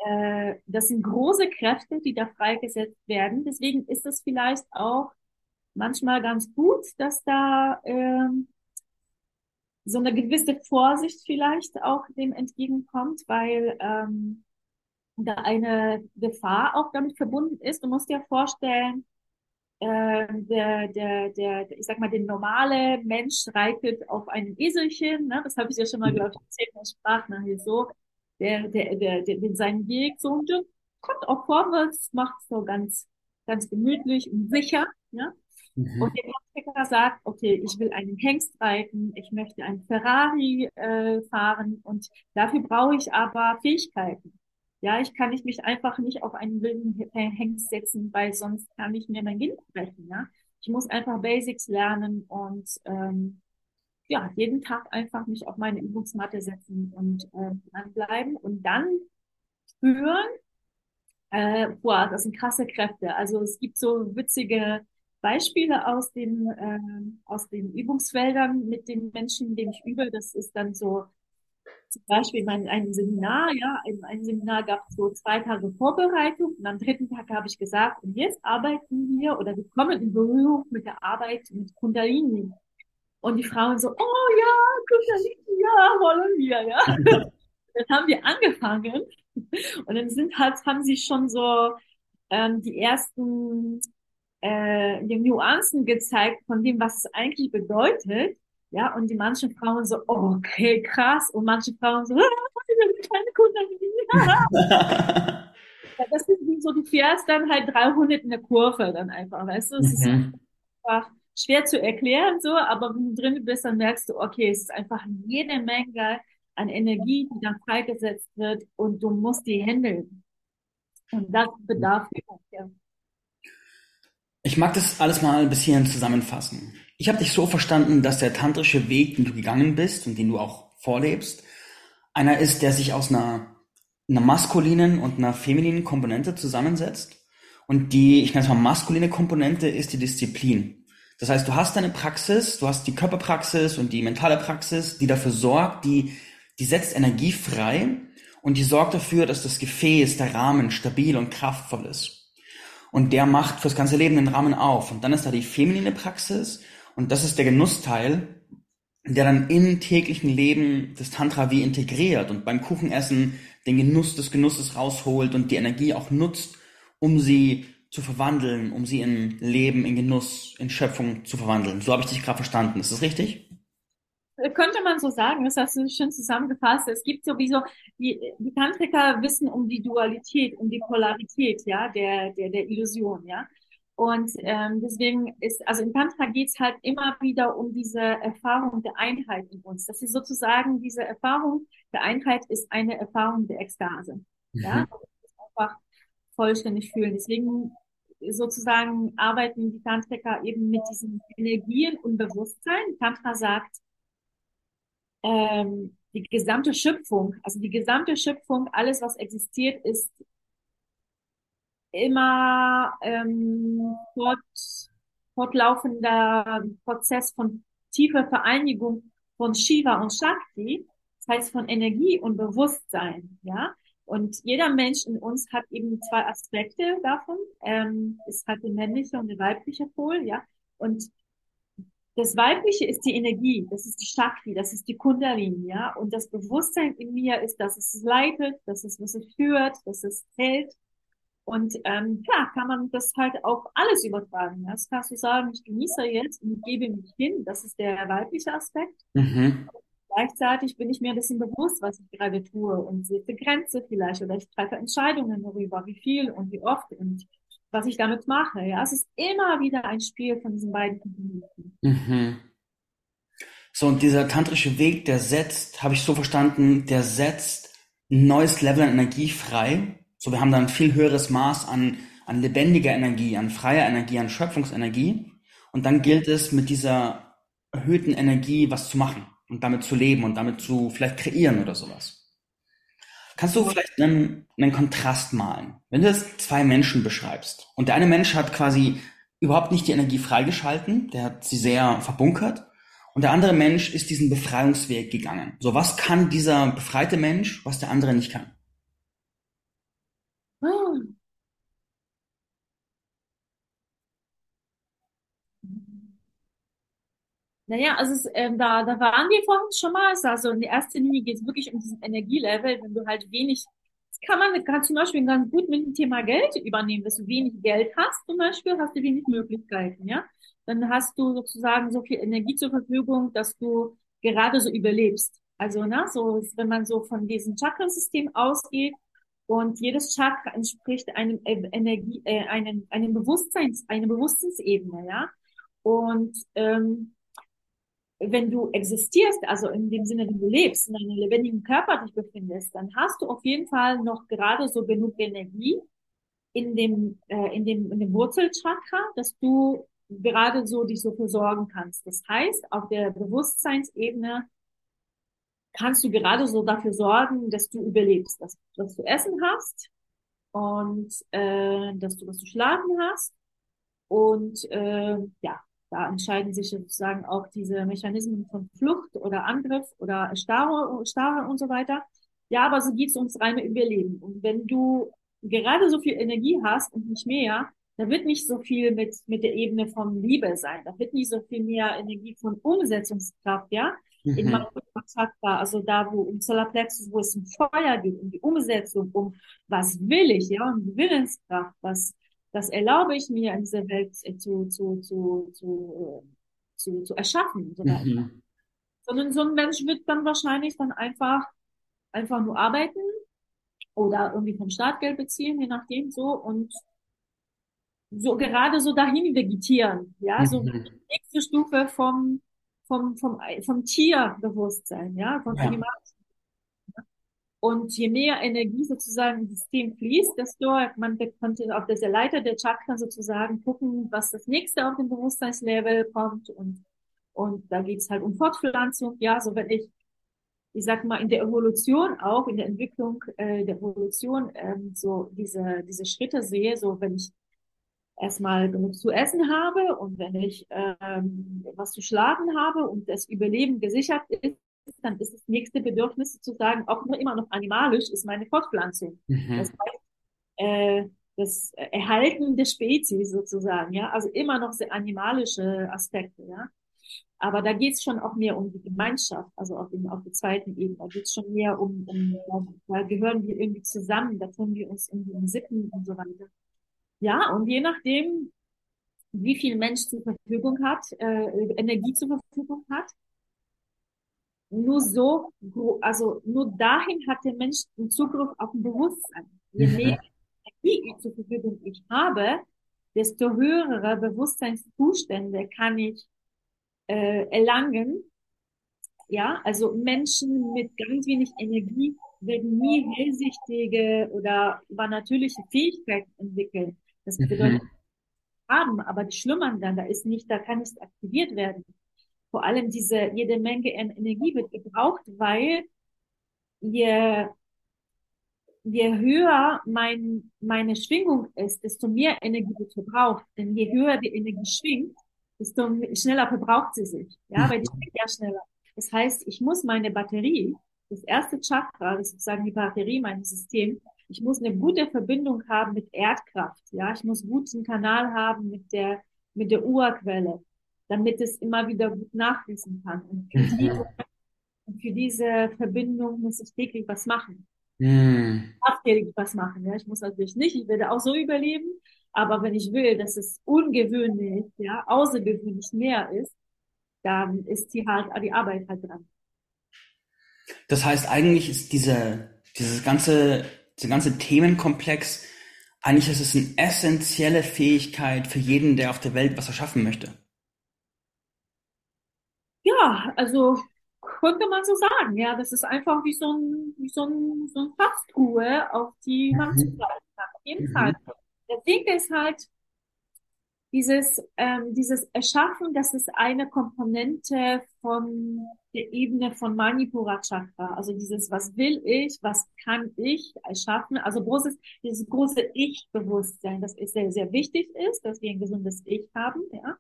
äh, das sind große Kräfte, die da freigesetzt werden. Deswegen ist es vielleicht auch manchmal ganz gut, dass da ähm, so eine gewisse Vorsicht vielleicht auch dem entgegenkommt, weil ähm, da eine Gefahr auch damit verbunden ist. Du musst dir vorstellen, äh, der, der, der, ich sag mal, der normale Mensch reitet auf einem Eselchen, ne? das habe ich ja schon mal, glaube ich, erzählt der Sprachnachricht so, der, der, der, der, der seinen Weg so und kommt auch vorwärts, macht so ganz, ganz gemütlich und sicher, ja. Mhm. Und der Handwerker sagt, okay, ich will einen Hengst reiten, ich möchte einen Ferrari äh, fahren und dafür brauche ich aber Fähigkeiten. Ja, ich kann nicht mich einfach nicht auf einen wilden Hengst setzen, weil sonst kann ich mir mein Kind brechen. Ja, ich muss einfach Basics lernen und ähm, ja, jeden Tag einfach mich auf meine Übungsmatte setzen und äh, dranbleiben und dann spüren, äh, boah, das sind krasse Kräfte. Also es gibt so witzige Beispiele aus den, äh, aus den Übungsfeldern mit den Menschen, denen ich übe. Das ist dann so zum Beispiel mein, ein Seminar, ja, ein, ein Seminar gab so zwei Tage Vorbereitung und am dritten Tag habe ich gesagt, und jetzt arbeiten wir oder wir kommen in Berührung mit der Arbeit mit Kundalini. Und die Frauen so, oh ja, Kundalini, ja, wollen wir, ja. [LAUGHS] dann haben wir angefangen und dann sind halt, haben sie schon so ähm, die ersten äh, die Nuancen gezeigt von dem, was es eigentlich bedeutet. Ja, und die manchen Frauen so, okay, krass. Und manche Frauen so, ah, [LAUGHS] ich keine Kunden. ja, das sind wie so, du fährst dann halt 300 in der Kurve dann einfach, weißt du? Es mhm. ist einfach schwer zu erklären so, aber wenn du drin bist, dann merkst du, okay, es ist einfach jede Menge an Energie, die dann freigesetzt wird und du musst die handeln. Und das bedarf ja. Ich mag das alles mal ein bisschen zusammenfassen. Ich habe dich so verstanden, dass der tantrische Weg, den du gegangen bist und den du auch vorlebst, einer ist, der sich aus einer, einer maskulinen und einer femininen Komponente zusammensetzt. Und die, ich nenne es mal maskuline Komponente, ist die Disziplin. Das heißt, du hast deine Praxis, du hast die Körperpraxis und die mentale Praxis, die dafür sorgt, die, die setzt Energie frei und die sorgt dafür, dass das Gefäß, der Rahmen stabil und kraftvoll ist. Und der macht fürs ganze Leben den Rahmen auf. Und dann ist da die feminine Praxis und das ist der Genussteil, der dann im täglichen Leben das Tantra wie integriert und beim Kuchenessen den Genuss des Genusses rausholt und die Energie auch nutzt, um sie zu verwandeln, um sie in Leben, in Genuss, in Schöpfung zu verwandeln. So habe ich dich gerade verstanden. Ist das richtig? könnte man so sagen, das hast du schön zusammengefasst. Es gibt sowieso, die, die Tantriker wissen um die Dualität, um die Polarität, ja, der, der, der Illusion, ja. Und ähm, deswegen ist, also im Tantra geht's halt immer wieder um diese Erfahrung der Einheit in uns. Das ist sozusagen, diese Erfahrung der Einheit ist eine Erfahrung der Ekstase. Mhm. Ja, einfach vollständig fühlen. Deswegen sozusagen arbeiten die Tantriker eben mit diesen Energien und Bewusstsein. Tantra sagt, ähm, die gesamte Schöpfung, also die gesamte Schöpfung, alles, was existiert, ist immer ähm, fort, fortlaufender Prozess von tiefer Vereinigung von Shiva und Shakti. Das heißt von Energie und Bewusstsein, ja. Und jeder Mensch in uns hat eben zwei Aspekte davon. Ähm, es hat den männliche und den weibliche Pol, ja. Und das Weibliche ist die Energie, das ist die Shakti, das ist die Kundalini, ja. Und das Bewusstsein in mir ist, dass es leitet, dass es was es führt, dass es hält. Und ähm, klar, kann man das halt auf alles übertragen. Ja? Das kannst du sagen, ich genieße jetzt und gebe mich hin. Das ist der weibliche Aspekt. Mhm. Gleichzeitig bin ich mir dessen bewusst, was ich gerade tue und setze Grenze vielleicht oder ich treffe Entscheidungen darüber, wie viel und wie oft und was ich damit mache. Ja, es ist immer wieder ein Spiel von diesen beiden Komponenten. Mhm. So, und dieser tantrische Weg, der setzt, habe ich so verstanden, der setzt ein neues Level an Energie frei. So, wir haben dann ein viel höheres Maß an, an lebendiger Energie, an freier Energie, an Schöpfungsenergie. Und dann gilt es, mit dieser erhöhten Energie was zu machen und damit zu leben und damit zu vielleicht kreieren oder sowas. Kannst du vielleicht einen, einen Kontrast malen? Wenn du jetzt zwei Menschen beschreibst und der eine Mensch hat quasi überhaupt nicht die Energie freigeschalten, der hat sie sehr verbunkert und der andere Mensch ist diesen Befreiungsweg gegangen. So, was kann dieser befreite Mensch, was der andere nicht kann? Hm. Naja, also es, ähm, da, da waren wir vorhin schon mal. Also in der ersten Linie geht es wirklich um diesen Energielevel, wenn du halt wenig, das kann man kann zum Beispiel ganz gut mit dem Thema Geld übernehmen, dass du wenig Geld hast zum Beispiel, hast du wenig Möglichkeiten, ja. Dann hast du sozusagen so viel Energie zur Verfügung, dass du gerade so überlebst. Also, ne, so, wenn man so von diesem Chakrasystem ausgeht, und jedes Chakra entspricht einem Energie, äh, einem, einem Bewusstseins, einer Bewusstseinsebene, ja. Und ähm, wenn du existierst, also in dem Sinne, wenn du lebst, in einem lebendigen Körper dich befindest, dann hast du auf jeden Fall noch gerade so genug Energie in dem, äh, in dem, in dem Wurzelchakra, dass du gerade so dich so versorgen kannst. Das heißt, auf der Bewusstseinsebene kannst du gerade so dafür sorgen, dass du überlebst, dass, dass du Essen hast und äh, dass du was zu schlafen hast und äh, ja, da entscheiden sich sozusagen auch diese Mechanismen von Flucht oder Angriff oder Starre, Starre und so weiter. Ja, aber so geht's ums reine Überleben. Und wenn du gerade so viel Energie hast und nicht mehr, da wird nicht so viel mit, mit der Ebene von Liebe sein. Da wird nicht so viel mehr Energie von Umsetzungskraft, ja. Mhm. In Chakra, also da, wo um Solarplexus, wo es um Feuer geht, um die Umsetzung, um was will ich, ja, um die Willenskraft, was, das erlaube ich mir in dieser Welt zu, zu, zu, zu, zu, zu erschaffen und so weiter. Mhm. Sondern so ein Mensch wird dann wahrscheinlich dann einfach, einfach nur arbeiten oder irgendwie vom Startgeld beziehen, je nachdem so und so gerade so dahin vegetieren, ja, so mhm. die nächste Stufe vom, vom, vom, vom Tierbewusstsein, ja, von ja. Animalischen und je mehr Energie sozusagen im System fließt, desto man konnte auf dieser Leiter der Chakra sozusagen gucken, was das nächste auf dem Bewusstseinslevel kommt und und da geht's halt um Fortpflanzung. Ja, so wenn ich, ich sag mal, in der Evolution auch, in der Entwicklung äh, der Evolution ähm, so diese diese Schritte sehe, so wenn ich erstmal genug zu essen habe und wenn ich ähm, was zu schlafen habe und das Überleben gesichert ist, dann ist das nächste Bedürfnis sozusagen auch nur immer noch animalisch, ist meine Fortpflanzung. Mhm. Das heißt, äh, das Erhalten der Spezies sozusagen, ja, also immer noch sehr animalische Aspekte, ja. Aber da geht es schon auch mehr um die Gemeinschaft, also auf, dem, auf der zweiten Ebene. Da geht es schon mehr um, um, da gehören wir irgendwie zusammen, da tun wir uns irgendwie um Sitten und so weiter. Ja, und je nachdem, wie viel Mensch zur Verfügung hat, äh, Energie zur Verfügung hat, nur so, also nur dahin hat der Mensch den Zugriff auf ein Bewusstsein. Je mhm. mehr Energie zur Verfügung ich habe, desto höhere Bewusstseinszustände kann ich äh, erlangen. Ja, also Menschen mit ganz wenig Energie werden nie hellsichtige oder übernatürliche Fähigkeiten entwickeln. Das mhm. bedeutet, mhm. haben, aber die schlummern dann, da ist nicht, da kann nicht aktiviert werden vor allem diese jede Menge Energie wird gebraucht, weil je, je höher mein, meine Schwingung ist, desto mehr Energie wird verbraucht. Denn je höher die Energie schwingt, desto schneller verbraucht sie sich. Ja, weil die schwingt ja schneller. Das heißt, ich muss meine Batterie das erste Chakra, das ist sozusagen die Batterie meines Systems. Ich muss eine gute Verbindung haben mit Erdkraft. Ja, ich muss guten Kanal haben mit der, mit der Urquelle, damit es immer wieder gut nachfließen kann. Und für, mhm. diese, und für diese Verbindung muss ich täglich was machen. Mhm. Täglich was machen. Ja, ich muss natürlich nicht, ich werde auch so überleben. Aber wenn ich will, dass es ungewöhnlich, ja, außergewöhnlich mehr ist, dann ist die halt die Arbeit halt dran. Das heißt, eigentlich ist diese, dieses ganze, dieser ganze Themenkomplex, eigentlich ist es eine essentielle Fähigkeit für jeden, der auf der Welt was erschaffen möchte. Ja, also könnte man so sagen. Ja, das ist einfach wie so ein, wie so ein, so ein Fastruhe, auf die man mhm. zugreifen kann. Auf jeden mhm. Fall. Der Ding ist halt, dieses, ähm, dieses Erschaffen, das ist eine Komponente von der Ebene von Manipura Chakra. Also dieses, was will ich, was kann ich erschaffen? Also großes, dieses große Ich-Bewusstsein, das ist sehr, sehr wichtig ist, dass wir ein gesundes Ich haben, ja.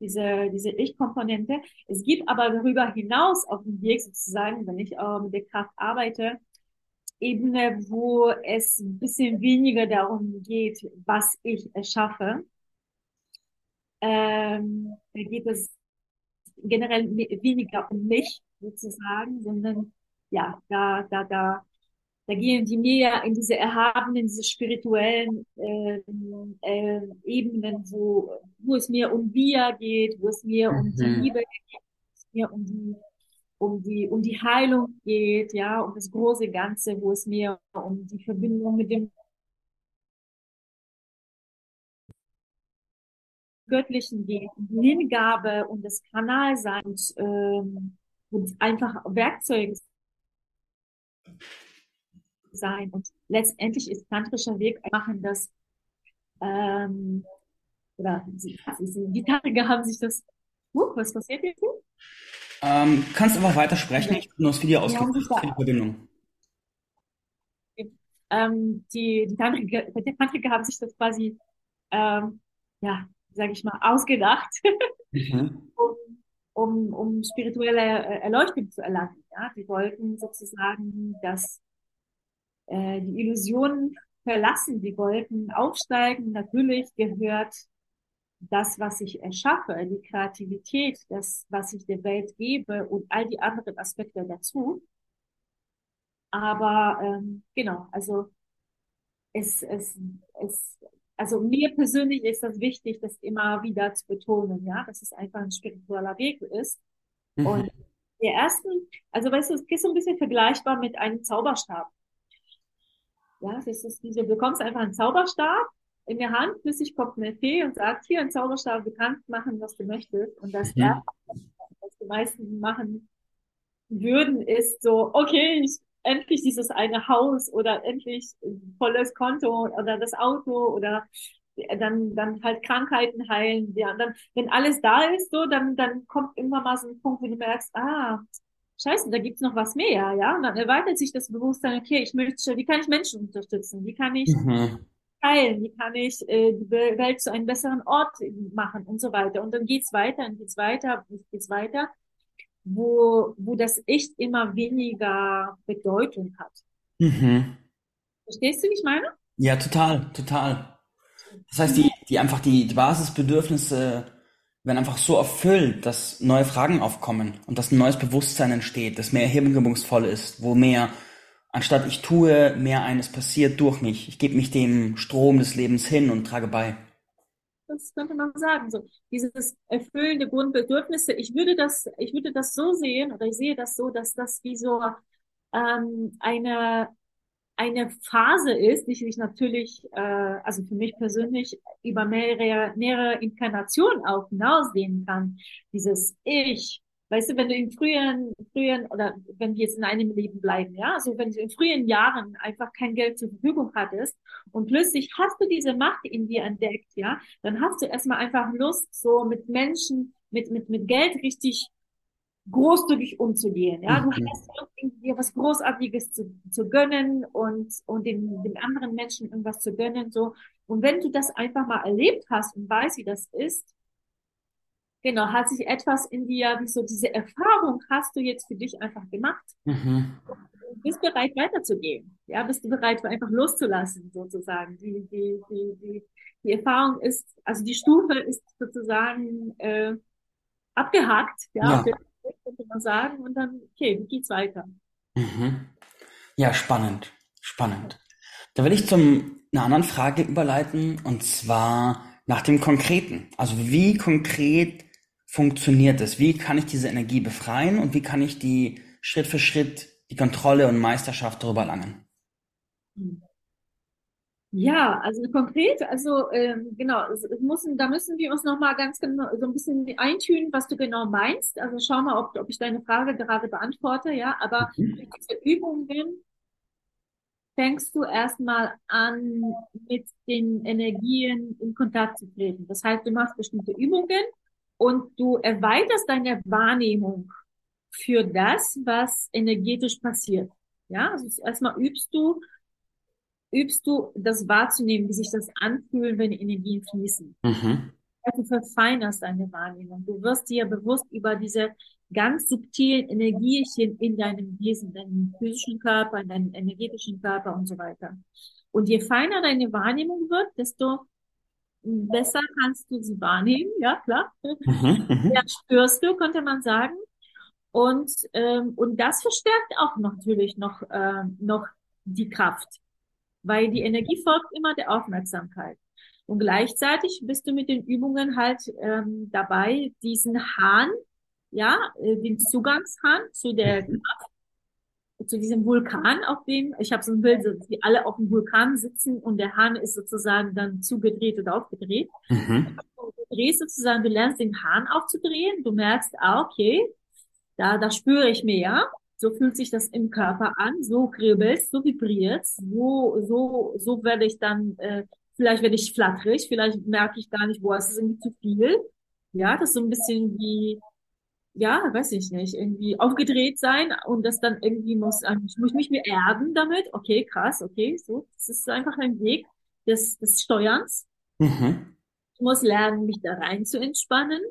Diese, diese Ich-Komponente. Es gibt aber darüber hinaus auf dem Weg sozusagen, wenn ich äh, mit der Kraft arbeite, Ebene, wo es ein bisschen weniger darum geht, was ich erschaffe, ähm, da geht es generell weniger um mich sozusagen, sondern ja, da, da, da, da gehen die mehr in diese erhabenen, diese spirituellen äh, äh, Ebenen, wo, wo es mehr um wir geht, wo es mehr mhm. um die mhm. Liebe geht, wo es mehr um die, um die, um die Heilung geht, ja, um das große Ganze, wo es mehr um die Verbindung mit dem Göttlichen geht, die Hingabe und das Kanalsein und, ähm, und einfach Werkzeuge sein. Und letztendlich ist tantrischer Weg machen das ähm, oder sie, die Tantriker haben sich das uh, was passiert jetzt? Ähm, kannst einfach weiter sprechen, ja. ich habe nur das Video ausgemacht für die Verbindung. Ähm, die, die Tantriker, die Tantriker haben sich das quasi ähm, ja, sage ich mal, ausgedacht, mhm. [LAUGHS] um, um, um spirituelle äh, Erleuchtung zu erlangen. Ja? Die wollten sozusagen, dass äh, die Illusionen verlassen, die wollten aufsteigen. Natürlich gehört das, was ich erschaffe, die Kreativität, das, was ich der Welt gebe und all die anderen Aspekte dazu. Aber ähm, genau, also es, es, es also mir persönlich ist das wichtig, das immer wieder zu betonen, ja, dass es einfach ein spiritueller Weg ist. Mhm. Und der ersten, also weißt du, es ist so ein bisschen vergleichbar mit einem Zauberstab. Ja, das ist diese, du bekommst einfach einen Zauberstab in der Hand, plötzlich kommt eine Fee und sagt, hier ein Zauberstab, du kannst machen, was du möchtest. Und das mhm. erste, was die meisten machen würden, ist so, okay, ich endlich dieses eine Haus oder endlich volles Konto oder das Auto oder dann, dann halt Krankheiten heilen. Ja, und dann, wenn alles da ist, so, dann, dann kommt irgendwann mal so ein Punkt, wo du merkst, ah, scheiße, da gibt's noch was mehr, ja. Und dann erweitert sich das Bewusstsein, okay, ich möchte, wie kann ich Menschen unterstützen? Wie kann ich mhm. heilen? Wie kann ich äh, die Welt zu einem besseren Ort machen und so weiter? Und dann geht's weiter und geht's weiter, geht's weiter wo, wo das echt immer weniger Bedeutung hat. Mhm. Verstehst du, wie ich meine? Ja, total, total. Das heißt, die, die einfach die Basisbedürfnisse werden einfach so erfüllt, dass neue Fragen aufkommen und dass ein neues Bewusstsein entsteht, das mehr hingebungsvoll ist, wo mehr, anstatt ich tue, mehr eines passiert durch mich. Ich gebe mich dem Strom des Lebens hin und trage bei das könnte man sagen. So dieses erfüllende Grundbedürfnisse. Ich würde das, ich würde das so sehen oder ich sehe das so, dass das wie so ähm, eine eine Phase ist, die sich natürlich, äh, also für mich persönlich über mehrere, mehrere Inkarnationen auch hinaussehen kann. Dieses Ich, Weißt du, wenn du in früheren, früheren, oder wenn wir jetzt in einem Leben bleiben, ja, also wenn du in früheren Jahren einfach kein Geld zur Verfügung hattest und plötzlich hast du diese Macht in dir entdeckt, ja, dann hast du erstmal einfach Lust, so mit Menschen, mit, mit, mit Geld richtig großzügig umzugehen, ja. Du mhm. hast dir was Großartiges zu, zu gönnen und, und den, den anderen Menschen irgendwas zu gönnen, so. Und wenn du das einfach mal erlebt hast und weißt, wie das ist, genau, hat sich etwas in dir, wie so diese Erfahrung hast du jetzt für dich einfach gemacht. Mhm. Du bist bereit weiterzugehen. Ja, bist du bereit einfach loszulassen, sozusagen. Die, die, die, die, die Erfahrung ist, also die Stufe ist sozusagen äh, abgehakt, ja, ja. Könnte man sagen, und dann, okay, wie geht's weiter? Mhm. Ja, spannend, spannend. Da will ich zum einer anderen Frage überleiten, und zwar nach dem Konkreten. Also wie konkret funktioniert es? Wie kann ich diese Energie befreien und wie kann ich die Schritt für Schritt die Kontrolle und Meisterschaft darüber erlangen? Ja, also konkret, also ähm, genau, es müssen, da müssen wir uns noch mal ganz genau so ein bisschen eintünen, was du genau meinst. Also schau mal, ob, ob ich deine Frage gerade beantworte, ja. Aber mhm. diese Übungen fängst du erstmal an, mit den Energien in Kontakt zu treten. Das heißt, du machst bestimmte Übungen und du erweiterst deine Wahrnehmung für das, was energetisch passiert. Ja, also erstmal übst du, übst du das wahrzunehmen, wie sich das anfühlt, wenn Energien fließen. Mhm. Du verfeinerst deine Wahrnehmung. Du wirst dir bewusst über diese ganz subtilen Energiechen in deinem Wesen, deinem physischen Körper, in deinem energetischen Körper und so weiter. Und je feiner deine Wahrnehmung wird, desto besser kannst du sie wahrnehmen, ja klar. Mhm, mhm. ja, spürst du, könnte man sagen. Und, ähm, und das verstärkt auch natürlich noch, äh, noch die Kraft, weil die Energie folgt immer der Aufmerksamkeit. Und gleichzeitig bist du mit den Übungen halt ähm, dabei, diesen Hahn, ja, äh, den Zugangshahn zu der Kraft, zu diesem Vulkan, auf dem, ich habe so ein Bild, wir alle auf dem Vulkan sitzen und der Hahn ist sozusagen dann zugedreht oder aufgedreht. Mhm. Du drehst sozusagen, du lernst den Hahn aufzudrehen, du merkst, ah, okay, da, da spüre ich mehr. So fühlt sich das im Körper an, so kribbelt, so vibriert, so, so, so werde ich dann, äh, vielleicht werde ich flatterig, vielleicht merke ich gar nicht, wo es ist irgendwie zu viel. Ja, das ist so ein bisschen wie, ja, weiß ich nicht, irgendwie aufgedreht sein und das dann irgendwie muss, ich muss mich mehr erden damit. Okay, krass, okay, so. Das ist einfach ein Weg des, des Steuerns. Mhm. Ich muss lernen, mich da rein zu entspannen,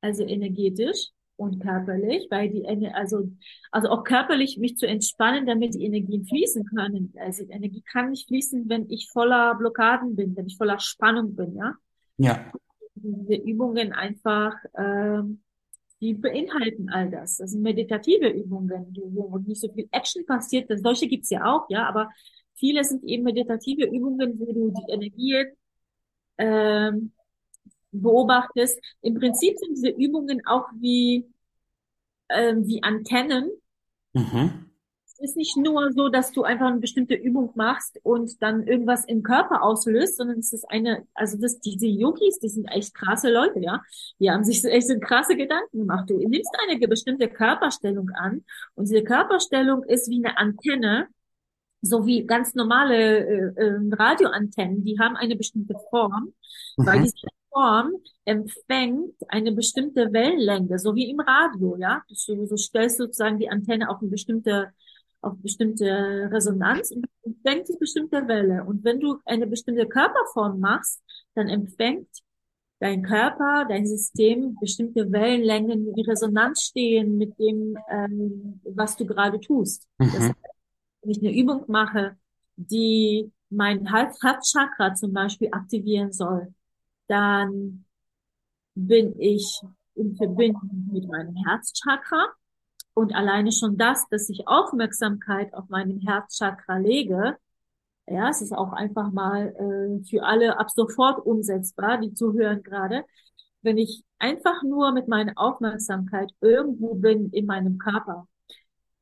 also energetisch und körperlich, weil die, also, also auch körperlich mich zu entspannen, damit die Energien fließen können. Also die Energie kann nicht fließen, wenn ich voller Blockaden bin, wenn ich voller Spannung bin, ja. Ja. Diese Übungen einfach, ähm, die beinhalten all das. Das sind meditative Übungen, wo nicht so viel Action passiert. Das, solche gibt's ja auch, ja, aber viele sind eben meditative Übungen, wo du die Energien ähm, beobachtest. Im Prinzip sind diese Übungen auch wie, ähm, wie Antennen. Mhm. Es ist nicht nur so, dass du einfach eine bestimmte Übung machst und dann irgendwas im Körper auslöst, sondern es ist eine, also das, diese Yogis, die sind echt krasse Leute, ja. Die haben sich echt so krasse Gedanken gemacht. Du nimmst eine bestimmte Körperstellung an und diese Körperstellung ist wie eine Antenne, so wie ganz normale äh, äh, Radioantennen, die haben eine bestimmte Form, mhm. weil diese Form empfängt eine bestimmte Wellenlänge, so wie im Radio, ja. Du, du stellst sozusagen die Antenne auf eine bestimmte auf bestimmte Resonanz und empfängt die bestimmte Welle. Und wenn du eine bestimmte Körperform machst, dann empfängt dein Körper, dein System bestimmte Wellenlängen, die Resonanz stehen mit dem, ähm, was du gerade tust. Mhm. Das heißt, wenn ich eine Übung mache, die mein Herzchakra zum Beispiel aktivieren soll, dann bin ich in Verbindung mit meinem Herzchakra. Und alleine schon das, dass ich Aufmerksamkeit auf meinem Herzchakra lege, ja, es ist auch einfach mal äh, für alle ab sofort umsetzbar, die zuhören gerade. Wenn ich einfach nur mit meiner Aufmerksamkeit irgendwo bin in meinem Körper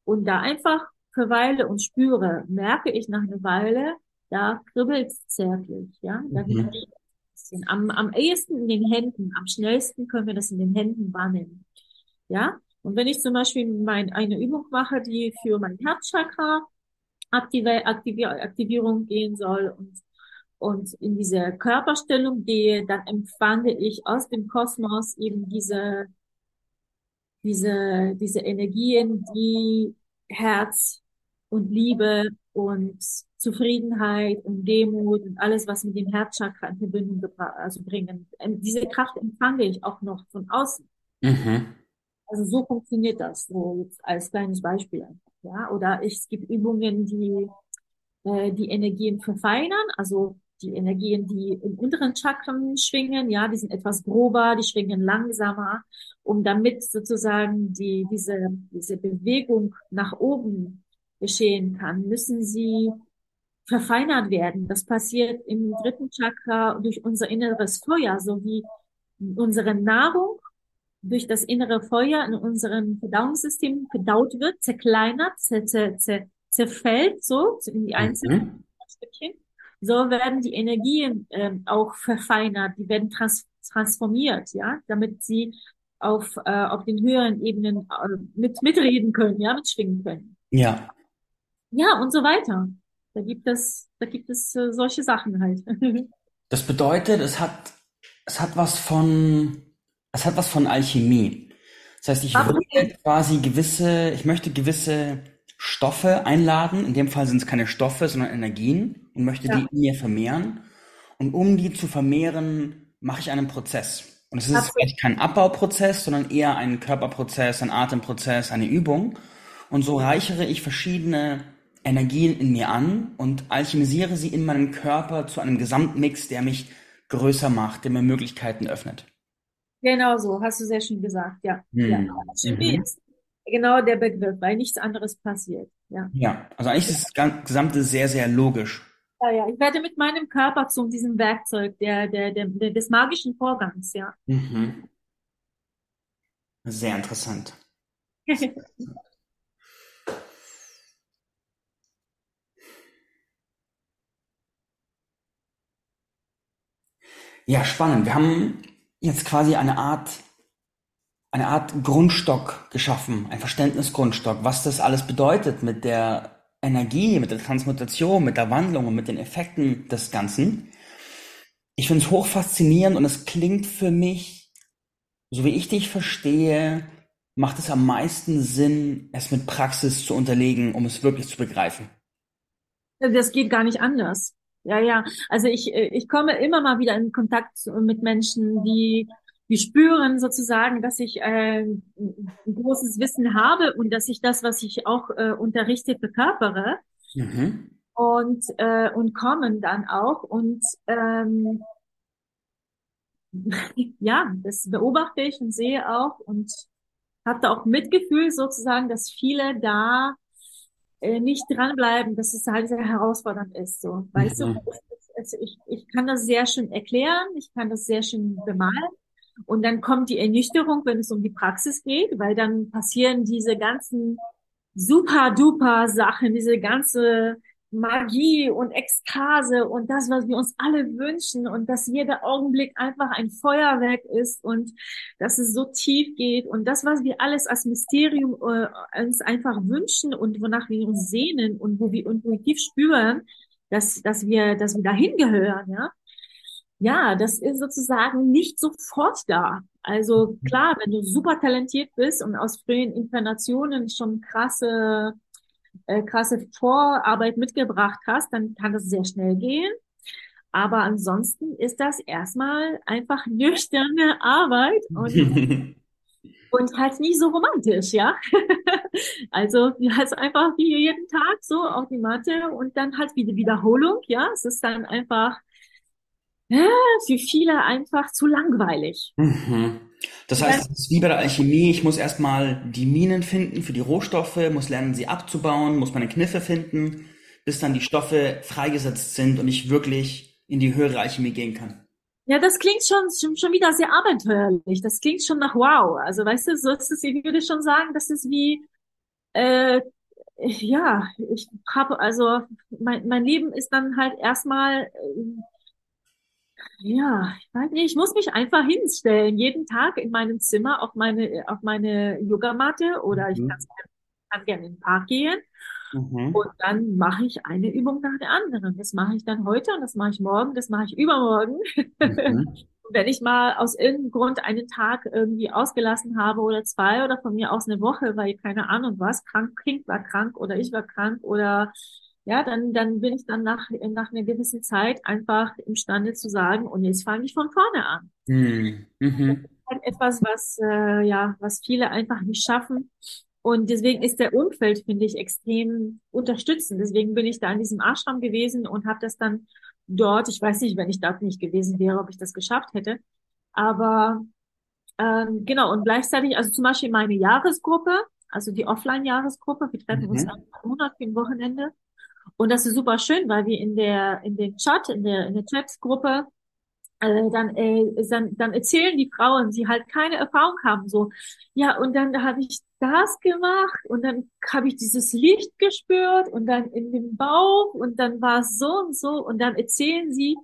und da einfach verweile und spüre, merke ich nach einer Weile, da kribbelt es zärtlich, ja, da mhm bisschen. Am, am ehesten in den Händen, am schnellsten können wir das in den Händen wahrnehmen. Ja? Und wenn ich zum Beispiel mein, eine Übung mache, die für mein Herzchakra Aktive, Aktive, Aktivierung gehen soll und, und in diese Körperstellung gehe, dann empfange ich aus dem Kosmos eben diese, diese, diese Energien, die Herz und Liebe und Zufriedenheit und Demut und alles, was mit dem Herzchakra in Verbindung also bringen. Ähm, diese Kraft empfange ich auch noch von außen. Mhm. Also so funktioniert das, so jetzt als kleines Beispiel einfach, ja. Oder ich, es gibt Übungen, die äh, die Energien verfeinern, also die Energien, die im unteren Chakren schwingen, ja, die sind etwas grober, die schwingen langsamer, um damit sozusagen die, diese, diese Bewegung nach oben geschehen kann, müssen sie verfeinert werden. Das passiert im dritten Chakra durch unser inneres Feuer, so wie unsere Nahrung durch das innere Feuer in unserem Verdauungssystem verdaut wird, zerkleinert, zer, zer, zer, zerfällt so in die einzelnen mhm. Stückchen. So werden die Energien ähm, auch verfeinert, die werden trans transformiert, ja, damit sie auf, äh, auf den höheren Ebenen äh, mit, mitreden können, ja, mitschwingen können. Ja. Ja, und so weiter. Da gibt es, da gibt es äh, solche Sachen halt. [LAUGHS] das bedeutet, es hat, es hat was von, es hat was von Alchemie. Das heißt, ich will quasi gewisse, ich möchte gewisse Stoffe einladen. In dem Fall sind es keine Stoffe, sondern Energien und möchte ja. die in mir vermehren. Und um die zu vermehren, mache ich einen Prozess. Und es ist Absolut. vielleicht kein Abbauprozess, sondern eher ein Körperprozess, ein Atemprozess, eine Übung. Und so reichere ich verschiedene Energien in mir an und alchemisiere sie in meinem Körper zu einem Gesamtmix, der mich größer macht, der mir Möglichkeiten öffnet. Genau so, hast du sehr schön gesagt, ja. Hm. ja. Mhm. genau der Begriff, weil nichts anderes passiert. Ja, ja also eigentlich ist das Gesamte sehr, sehr logisch. Ja, ja, ich werde mit meinem Körper zu diesem Werkzeug der, der, der, der des magischen Vorgangs, ja. Mhm. Sehr interessant. [LAUGHS] Ja, spannend. Wir haben jetzt quasi eine Art, eine Art Grundstock geschaffen, ein Verständnisgrundstock, was das alles bedeutet mit der Energie, mit der Transmutation, mit der Wandlung und mit den Effekten des Ganzen. Ich finde es hoch faszinierend und es klingt für mich, so wie ich dich verstehe, macht es am meisten Sinn, es mit Praxis zu unterlegen, um es wirklich zu begreifen. Das geht gar nicht anders. Ja, ja. Also ich, äh, ich komme immer mal wieder in Kontakt mit Menschen, die, die spüren sozusagen, dass ich äh, ein großes Wissen habe und dass ich das, was ich auch äh, unterrichte, verkörpere. Mhm. Und, äh, und kommen dann auch. Und ähm, [LAUGHS] ja, das beobachte ich und sehe auch und hatte auch Mitgefühl sozusagen, dass viele da äh, nicht dranbleiben, dass es halt sehr herausfordernd ist. So, weißt mhm. du, also ich, ich kann das sehr schön erklären, ich kann das sehr schön bemalen. Und dann kommt die Ernüchterung, wenn es um die Praxis geht, weil dann passieren diese ganzen super duper Sachen, diese ganze Magie und Ekstase und das, was wir uns alle wünschen und dass jeder Augenblick einfach ein Feuerwerk ist und dass es so tief geht und das, was wir alles als Mysterium äh, uns einfach wünschen und wonach wir uns sehnen und wo wir intuitiv spüren, dass, dass wir, dass wir dahin gehören, ja. Ja, das ist sozusagen nicht sofort da. Also klar, wenn du super talentiert bist und aus frühen Inkarnationen schon krasse äh, krasse Vorarbeit mitgebracht hast, dann kann das sehr schnell gehen. Aber ansonsten ist das erstmal einfach nüchterne Arbeit und, [LAUGHS] und halt nicht so romantisch, ja. [LAUGHS] also halt einfach wie jeden Tag so auf die Matte und dann halt wieder Wiederholung, ja. Es ist dann einfach ja, für viele einfach zu langweilig. Mhm. Das heißt, es ist wie bei der Alchemie, ich muss erstmal die Minen finden für die Rohstoffe, muss lernen, sie abzubauen, muss meine Kniffe finden, bis dann die Stoffe freigesetzt sind und ich wirklich in die höhere Alchemie gehen kann. Ja, das klingt schon, schon wieder sehr abenteuerlich. Das klingt schon nach wow. Also weißt du, so ist es, ich würde schon sagen, das ist wie, äh, ja, ich habe, also mein, mein Leben ist dann halt erstmal äh, ja, ich weiß nicht, ich muss mich einfach hinstellen, jeden Tag in meinem Zimmer auf meine, auf meine Yogamatte oder ich mhm. kann, gerne in den Park gehen. Mhm. Und dann mache ich eine Übung nach der anderen. Das mache ich dann heute und das mache ich morgen, das mache ich übermorgen. Mhm. [LAUGHS] wenn ich mal aus irgendeinem Grund einen Tag irgendwie ausgelassen habe oder zwei oder von mir aus eine Woche, weil keine Ahnung was, krank, Kind war krank oder ich war krank oder ja, dann, dann bin ich dann nach, nach einer gewissen Zeit einfach imstande zu sagen, und jetzt fange ich von vorne an. Mhm. Mhm. Halt etwas, was, äh, ja, was viele einfach nicht schaffen. Und deswegen ist der Umfeld, finde ich, extrem unterstützend. Deswegen bin ich da in diesem Ashram gewesen und habe das dann dort, ich weiß nicht, wenn ich dort nicht gewesen wäre, ob ich das geschafft hätte. Aber ähm, genau, und gleichzeitig, also zum Beispiel meine Jahresgruppe, also die Offline-Jahresgruppe, wir treffen mhm. uns am Monat für ein Wochenende. Und das ist super schön, weil wir in der, in den Chat, in der, in der Chat-Gruppe, äh, dann, äh, dann, dann erzählen die Frauen, die halt keine Erfahrung haben, so, ja, und dann habe ich das gemacht und dann habe ich dieses Licht gespürt und dann in dem Bauch und dann war es so und so und dann erzählen sie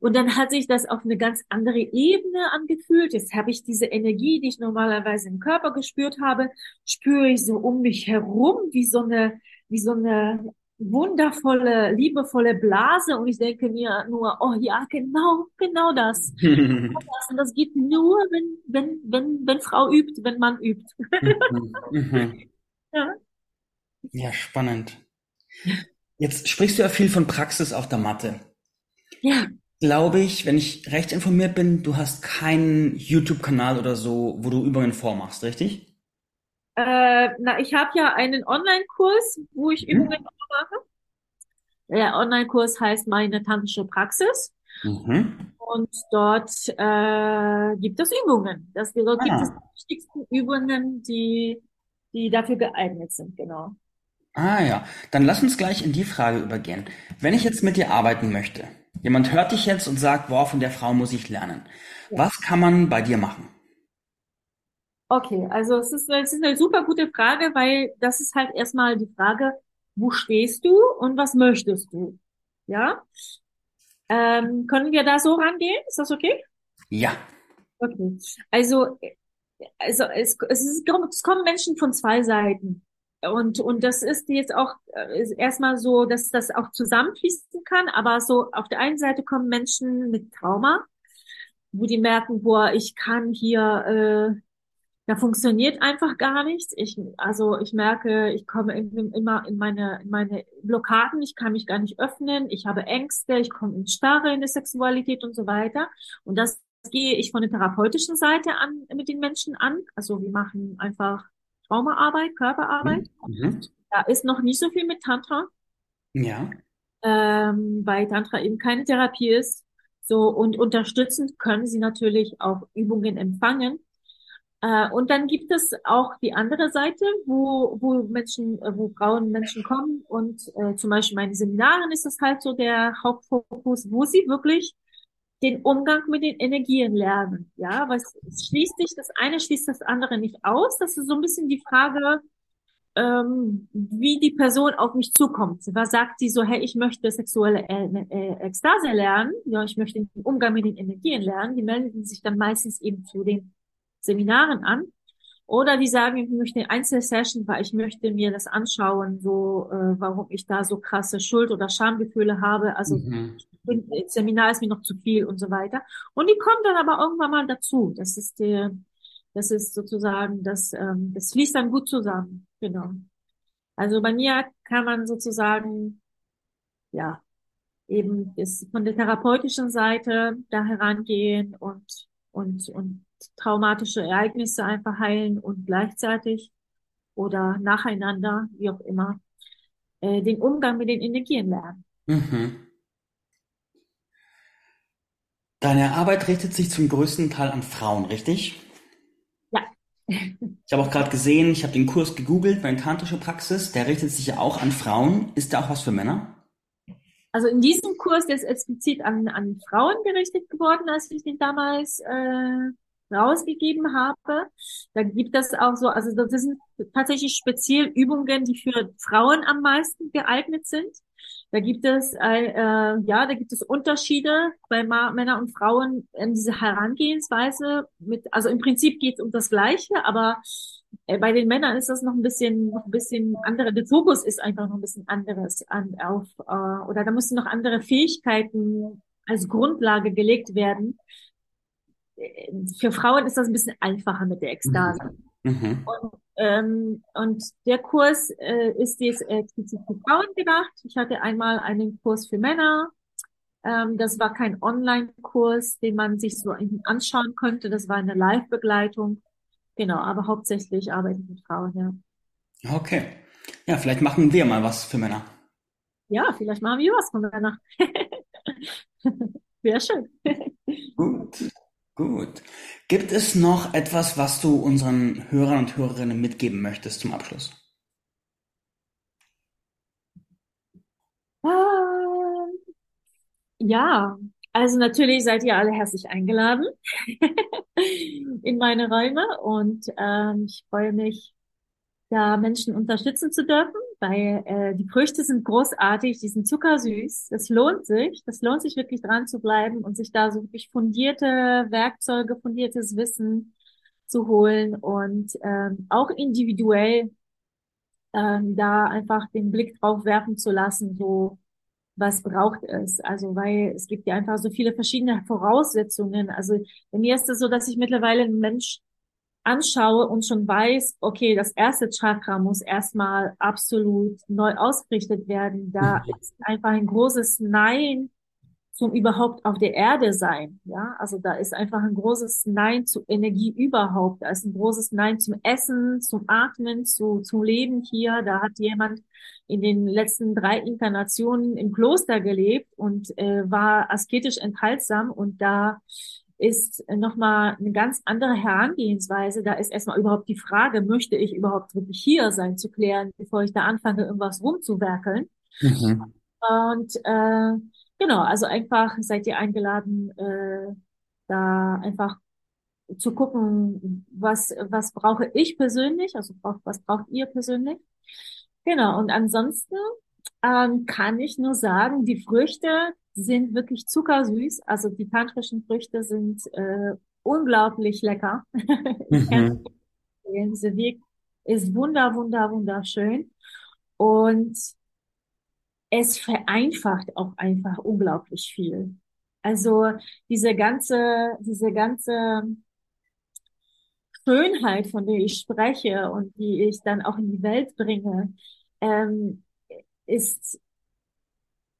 und dann hat sich das auf eine ganz andere Ebene angefühlt. Jetzt habe ich diese Energie, die ich normalerweise im Körper gespürt habe, spüre ich so um mich herum wie so eine, wie so eine wundervolle, liebevolle Blase und ich denke mir nur, oh ja, genau, genau das. [LAUGHS] und das geht nur, wenn, wenn, wenn, wenn Frau übt, wenn man übt. Mhm. [LAUGHS] ja. ja, spannend. Jetzt sprichst du ja viel von Praxis auf der Matte. Ja. Glaube ich, wenn ich recht informiert bin, du hast keinen YouTube-Kanal oder so, wo du Übungen vormachst, richtig? Äh, na, ich habe ja einen Online-Kurs, wo ich mhm. Übungen mache. Der Online-Kurs heißt meine tantrische Praxis. Mhm. Und dort äh, gibt es Übungen. Das, dort ah. gibt es die wichtigsten Übungen, die, die dafür geeignet sind, genau. Ah ja, dann lass uns gleich in die Frage übergehen. Wenn ich jetzt mit dir arbeiten möchte, jemand hört dich jetzt und sagt, boah, von der Frau muss ich lernen. Ja. Was kann man bei dir machen? Okay, also es ist, es ist eine super gute Frage, weil das ist halt erstmal die Frage, wo stehst du und was möchtest du? Ja? Ähm, können wir da so rangehen? Ist das okay? Ja. Okay. Also, also es, es, ist, es kommen Menschen von zwei Seiten. Und, und das ist jetzt auch ist erstmal so, dass das auch zusammenfließen kann, aber so auf der einen Seite kommen Menschen mit Trauma, wo die merken, boah, ich kann hier äh, da funktioniert einfach gar nichts. Ich, also ich merke, ich komme immer in meine, in meine Blockaden, ich kann mich gar nicht öffnen, ich habe Ängste, ich komme in Starre in der Sexualität und so weiter. Und das gehe ich von der therapeutischen Seite an mit den Menschen an. Also wir machen einfach Traumaarbeit, Körperarbeit. Mhm. Da ist noch nicht so viel mit Tantra. Ja. Ähm, weil Tantra eben keine Therapie ist. So, und unterstützend können sie natürlich auch Übungen empfangen äh, und dann gibt es auch die andere Seite, wo, wo Menschen, äh, wo Frauen Menschen kommen und äh, zum Beispiel meine Seminaren ist das halt so der Hauptfokus, wo sie wirklich den Umgang mit den Energien lernen. Ja, was schließt sich, das eine schließt das andere nicht aus. Das ist so ein bisschen die Frage, ähm, wie die Person auf mich zukommt. Was sagt sie so, hey, ich möchte sexuelle äh, äh, Ekstase lernen, ja, ich möchte den Umgang mit den Energien lernen. Die melden sich dann meistens eben zu den Seminaren an. Oder die sagen, ich möchte eine Einzelsession, weil ich möchte mir das anschauen, so äh, warum ich da so krasse Schuld- oder Schamgefühle habe. Also mhm. Seminar ist mir noch zu viel und so weiter. Und die kommen dann aber irgendwann mal dazu. Das ist der, das ist sozusagen, das, ähm, das fließt dann gut zusammen. Genau. Also bei mir kann man sozusagen, ja, eben ist von der therapeutischen Seite da herangehen und und und traumatische Ereignisse einfach heilen und gleichzeitig oder nacheinander, wie auch immer, äh, den Umgang mit den Energien lernen. Mhm. Deine Arbeit richtet sich zum größten Teil an Frauen, richtig? Ja. [LAUGHS] Ich habe auch gerade gesehen, ich habe den Kurs gegoogelt, meine tantrische Praxis, der richtet sich ja auch an Frauen. Ist der auch was für Männer? Also in diesem Kurs, der ist explizit an, an Frauen gerichtet geworden, als ich den damals äh, rausgegeben habe. Da gibt es auch so, also das sind tatsächlich speziell Übungen, die für Frauen am meisten geeignet sind. Da gibt es, äh, ja, da gibt es Unterschiede bei Ma Männern und Frauen in diese Herangehensweise. Mit, also im Prinzip geht es um das Gleiche, aber äh, bei den Männern ist das noch ein bisschen, noch ein bisschen andere. Der Fokus ist einfach noch ein bisschen anderes an, auf, äh, oder da müssen noch andere Fähigkeiten als Grundlage gelegt werden, für Frauen ist das ein bisschen einfacher mit der Ekstase. Mhm. Und, ähm, und der Kurs äh, ist jetzt explizit für Frauen gedacht. Ich hatte einmal einen Kurs für Männer. Ähm, das war kein Online-Kurs, den man sich so anschauen könnte. Das war eine Live-Begleitung. Genau, aber hauptsächlich arbeite ich mit Frauen, ja. Okay. Ja, vielleicht machen wir mal was für Männer. Ja, vielleicht machen wir was für Männer. [LAUGHS] Wäre schön. Gut. Gut. Gibt es noch etwas, was du unseren Hörern und Hörerinnen mitgeben möchtest zum Abschluss? Ähm, ja, also natürlich seid ihr alle herzlich eingeladen [LAUGHS] in meine Räume und ähm, ich freue mich, da Menschen unterstützen zu dürfen, weil äh, die Früchte sind großartig, die sind zuckersüß. Das lohnt sich. Das lohnt sich wirklich dran zu bleiben und sich da so wirklich fundierte Werkzeuge, fundiertes Wissen zu holen und ähm, auch individuell ähm, da einfach den Blick drauf werfen zu lassen, so was braucht es? Also, weil es gibt ja einfach so viele verschiedene Voraussetzungen. Also, bei mir ist es so, dass ich mittlerweile ein Mensch anschaue und schon weiß, okay, das erste Chakra muss erstmal absolut neu ausgerichtet werden. Da mhm. ist einfach ein großes Nein zum überhaupt auf der Erde sein. Ja, also da ist einfach ein großes Nein zu Energie überhaupt. Da ist ein großes Nein zum Essen, zum Atmen, zu, zum Leben hier. Da hat jemand in den letzten drei Inkarnationen im Kloster gelebt und äh, war asketisch enthaltsam und da ist nochmal eine ganz andere Herangehensweise. Da ist erstmal überhaupt die Frage, möchte ich überhaupt wirklich hier sein, zu klären, bevor ich da anfange, irgendwas rumzuwerkeln. Mhm. Und äh, genau, also einfach seid ihr eingeladen, äh, da einfach zu gucken, was, was brauche ich persönlich, also was braucht ihr persönlich. Genau, und ansonsten ähm, kann ich nur sagen, die Früchte sind wirklich zuckersüß. Also die tantrischen Früchte sind äh, unglaublich lecker. [LAUGHS] Mhm. Dieser Weg ist wunder, wunder, wunderschön. Und es vereinfacht auch einfach unglaublich viel. Also diese ganze, diese ganze Schönheit, von der ich spreche und die ich dann auch in die Welt bringe, ähm, ist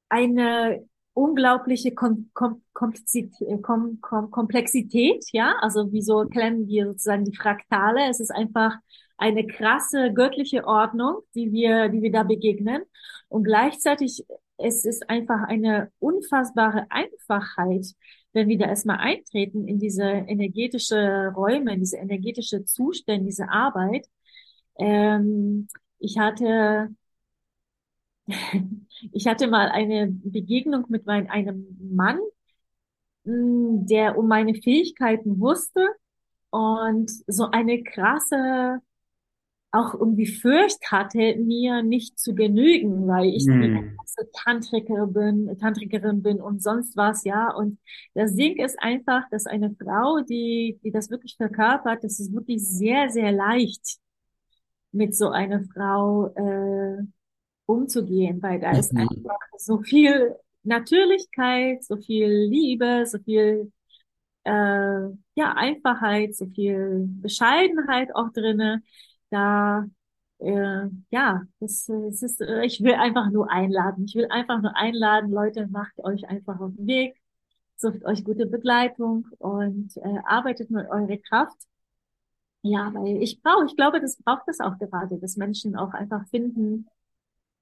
eine unglaubliche Kom Kom Komplexität, Kom Kom Komplexität, ja, also wieso kennen wir sozusagen die Fraktale? Es ist einfach eine krasse göttliche Ordnung, die wir, die wir da begegnen. Und gleichzeitig es ist einfach eine unfassbare Einfachheit, wenn wir da erstmal eintreten in diese energetische Räume, in diese energetische Zustände, diese Arbeit. Ähm, ich hatte [LAUGHS] ich hatte mal eine Begegnung mit mein, einem Mann, mm, der um meine Fähigkeiten wusste und so eine krasse auch irgendwie Furcht hatte, mir nicht zu genügen, weil ich hm. eine krasse Tantrikerin bin, Tantrikerin bin und sonst was, ja. Und das Ding ist einfach, dass eine Frau, die, die das wirklich verkörpert, das ist wirklich sehr, sehr leicht, mit so einer Frau äh, umzugehen, weil da ist mhm. einfach so viel Natürlichkeit, so viel Liebe, so viel äh, ja Einfachheit, so viel Bescheidenheit auch drinne. Da äh, ja, das, das ist, ich will einfach nur einladen. Ich will einfach nur einladen, Leute, macht euch einfach auf den Weg, sucht euch gute Begleitung und äh, arbeitet mit eurer Kraft. Ja, weil ich brauche, ich glaube, das braucht es auch gerade, dass Menschen auch einfach finden,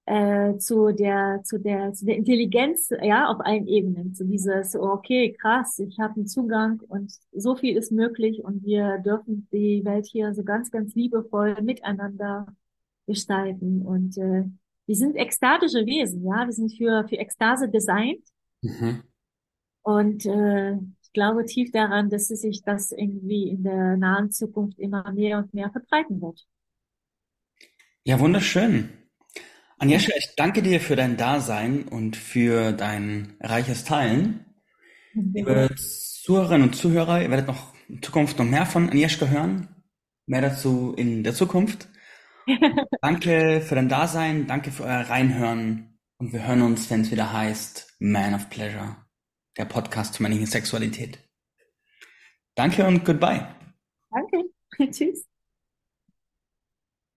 äh, zu der zu der zu der Intelligenz ja auf allen Ebenen. Zu dieses okay krass ich habe einen Zugang und so viel ist möglich und wir dürfen die Welt hier so ganz ganz liebevoll miteinander gestalten. Und äh, wir sind ekstatische Wesen ja wir sind für für Ekstase designt. Mhm. und äh, ich glaube tief daran dass sich das irgendwie in der nahen Zukunft immer mehr und mehr verbreiten wird. Ja wunderschön Agnieszka, ich danke dir für dein Dasein und für dein reiches Teilen. Liebe Zuhörerinnen und Zuhörer, ihr werdet noch in Zukunft noch mehr von Agnieszka hören. Mehr dazu in der Zukunft. [LAUGHS] danke für dein Dasein, danke für euer Reinhören und wir hören uns, wenn es wieder heißt Man of Pleasure, der Podcast zur männlichen Sexualität. Danke und goodbye. Danke. [LAUGHS] Tschüss.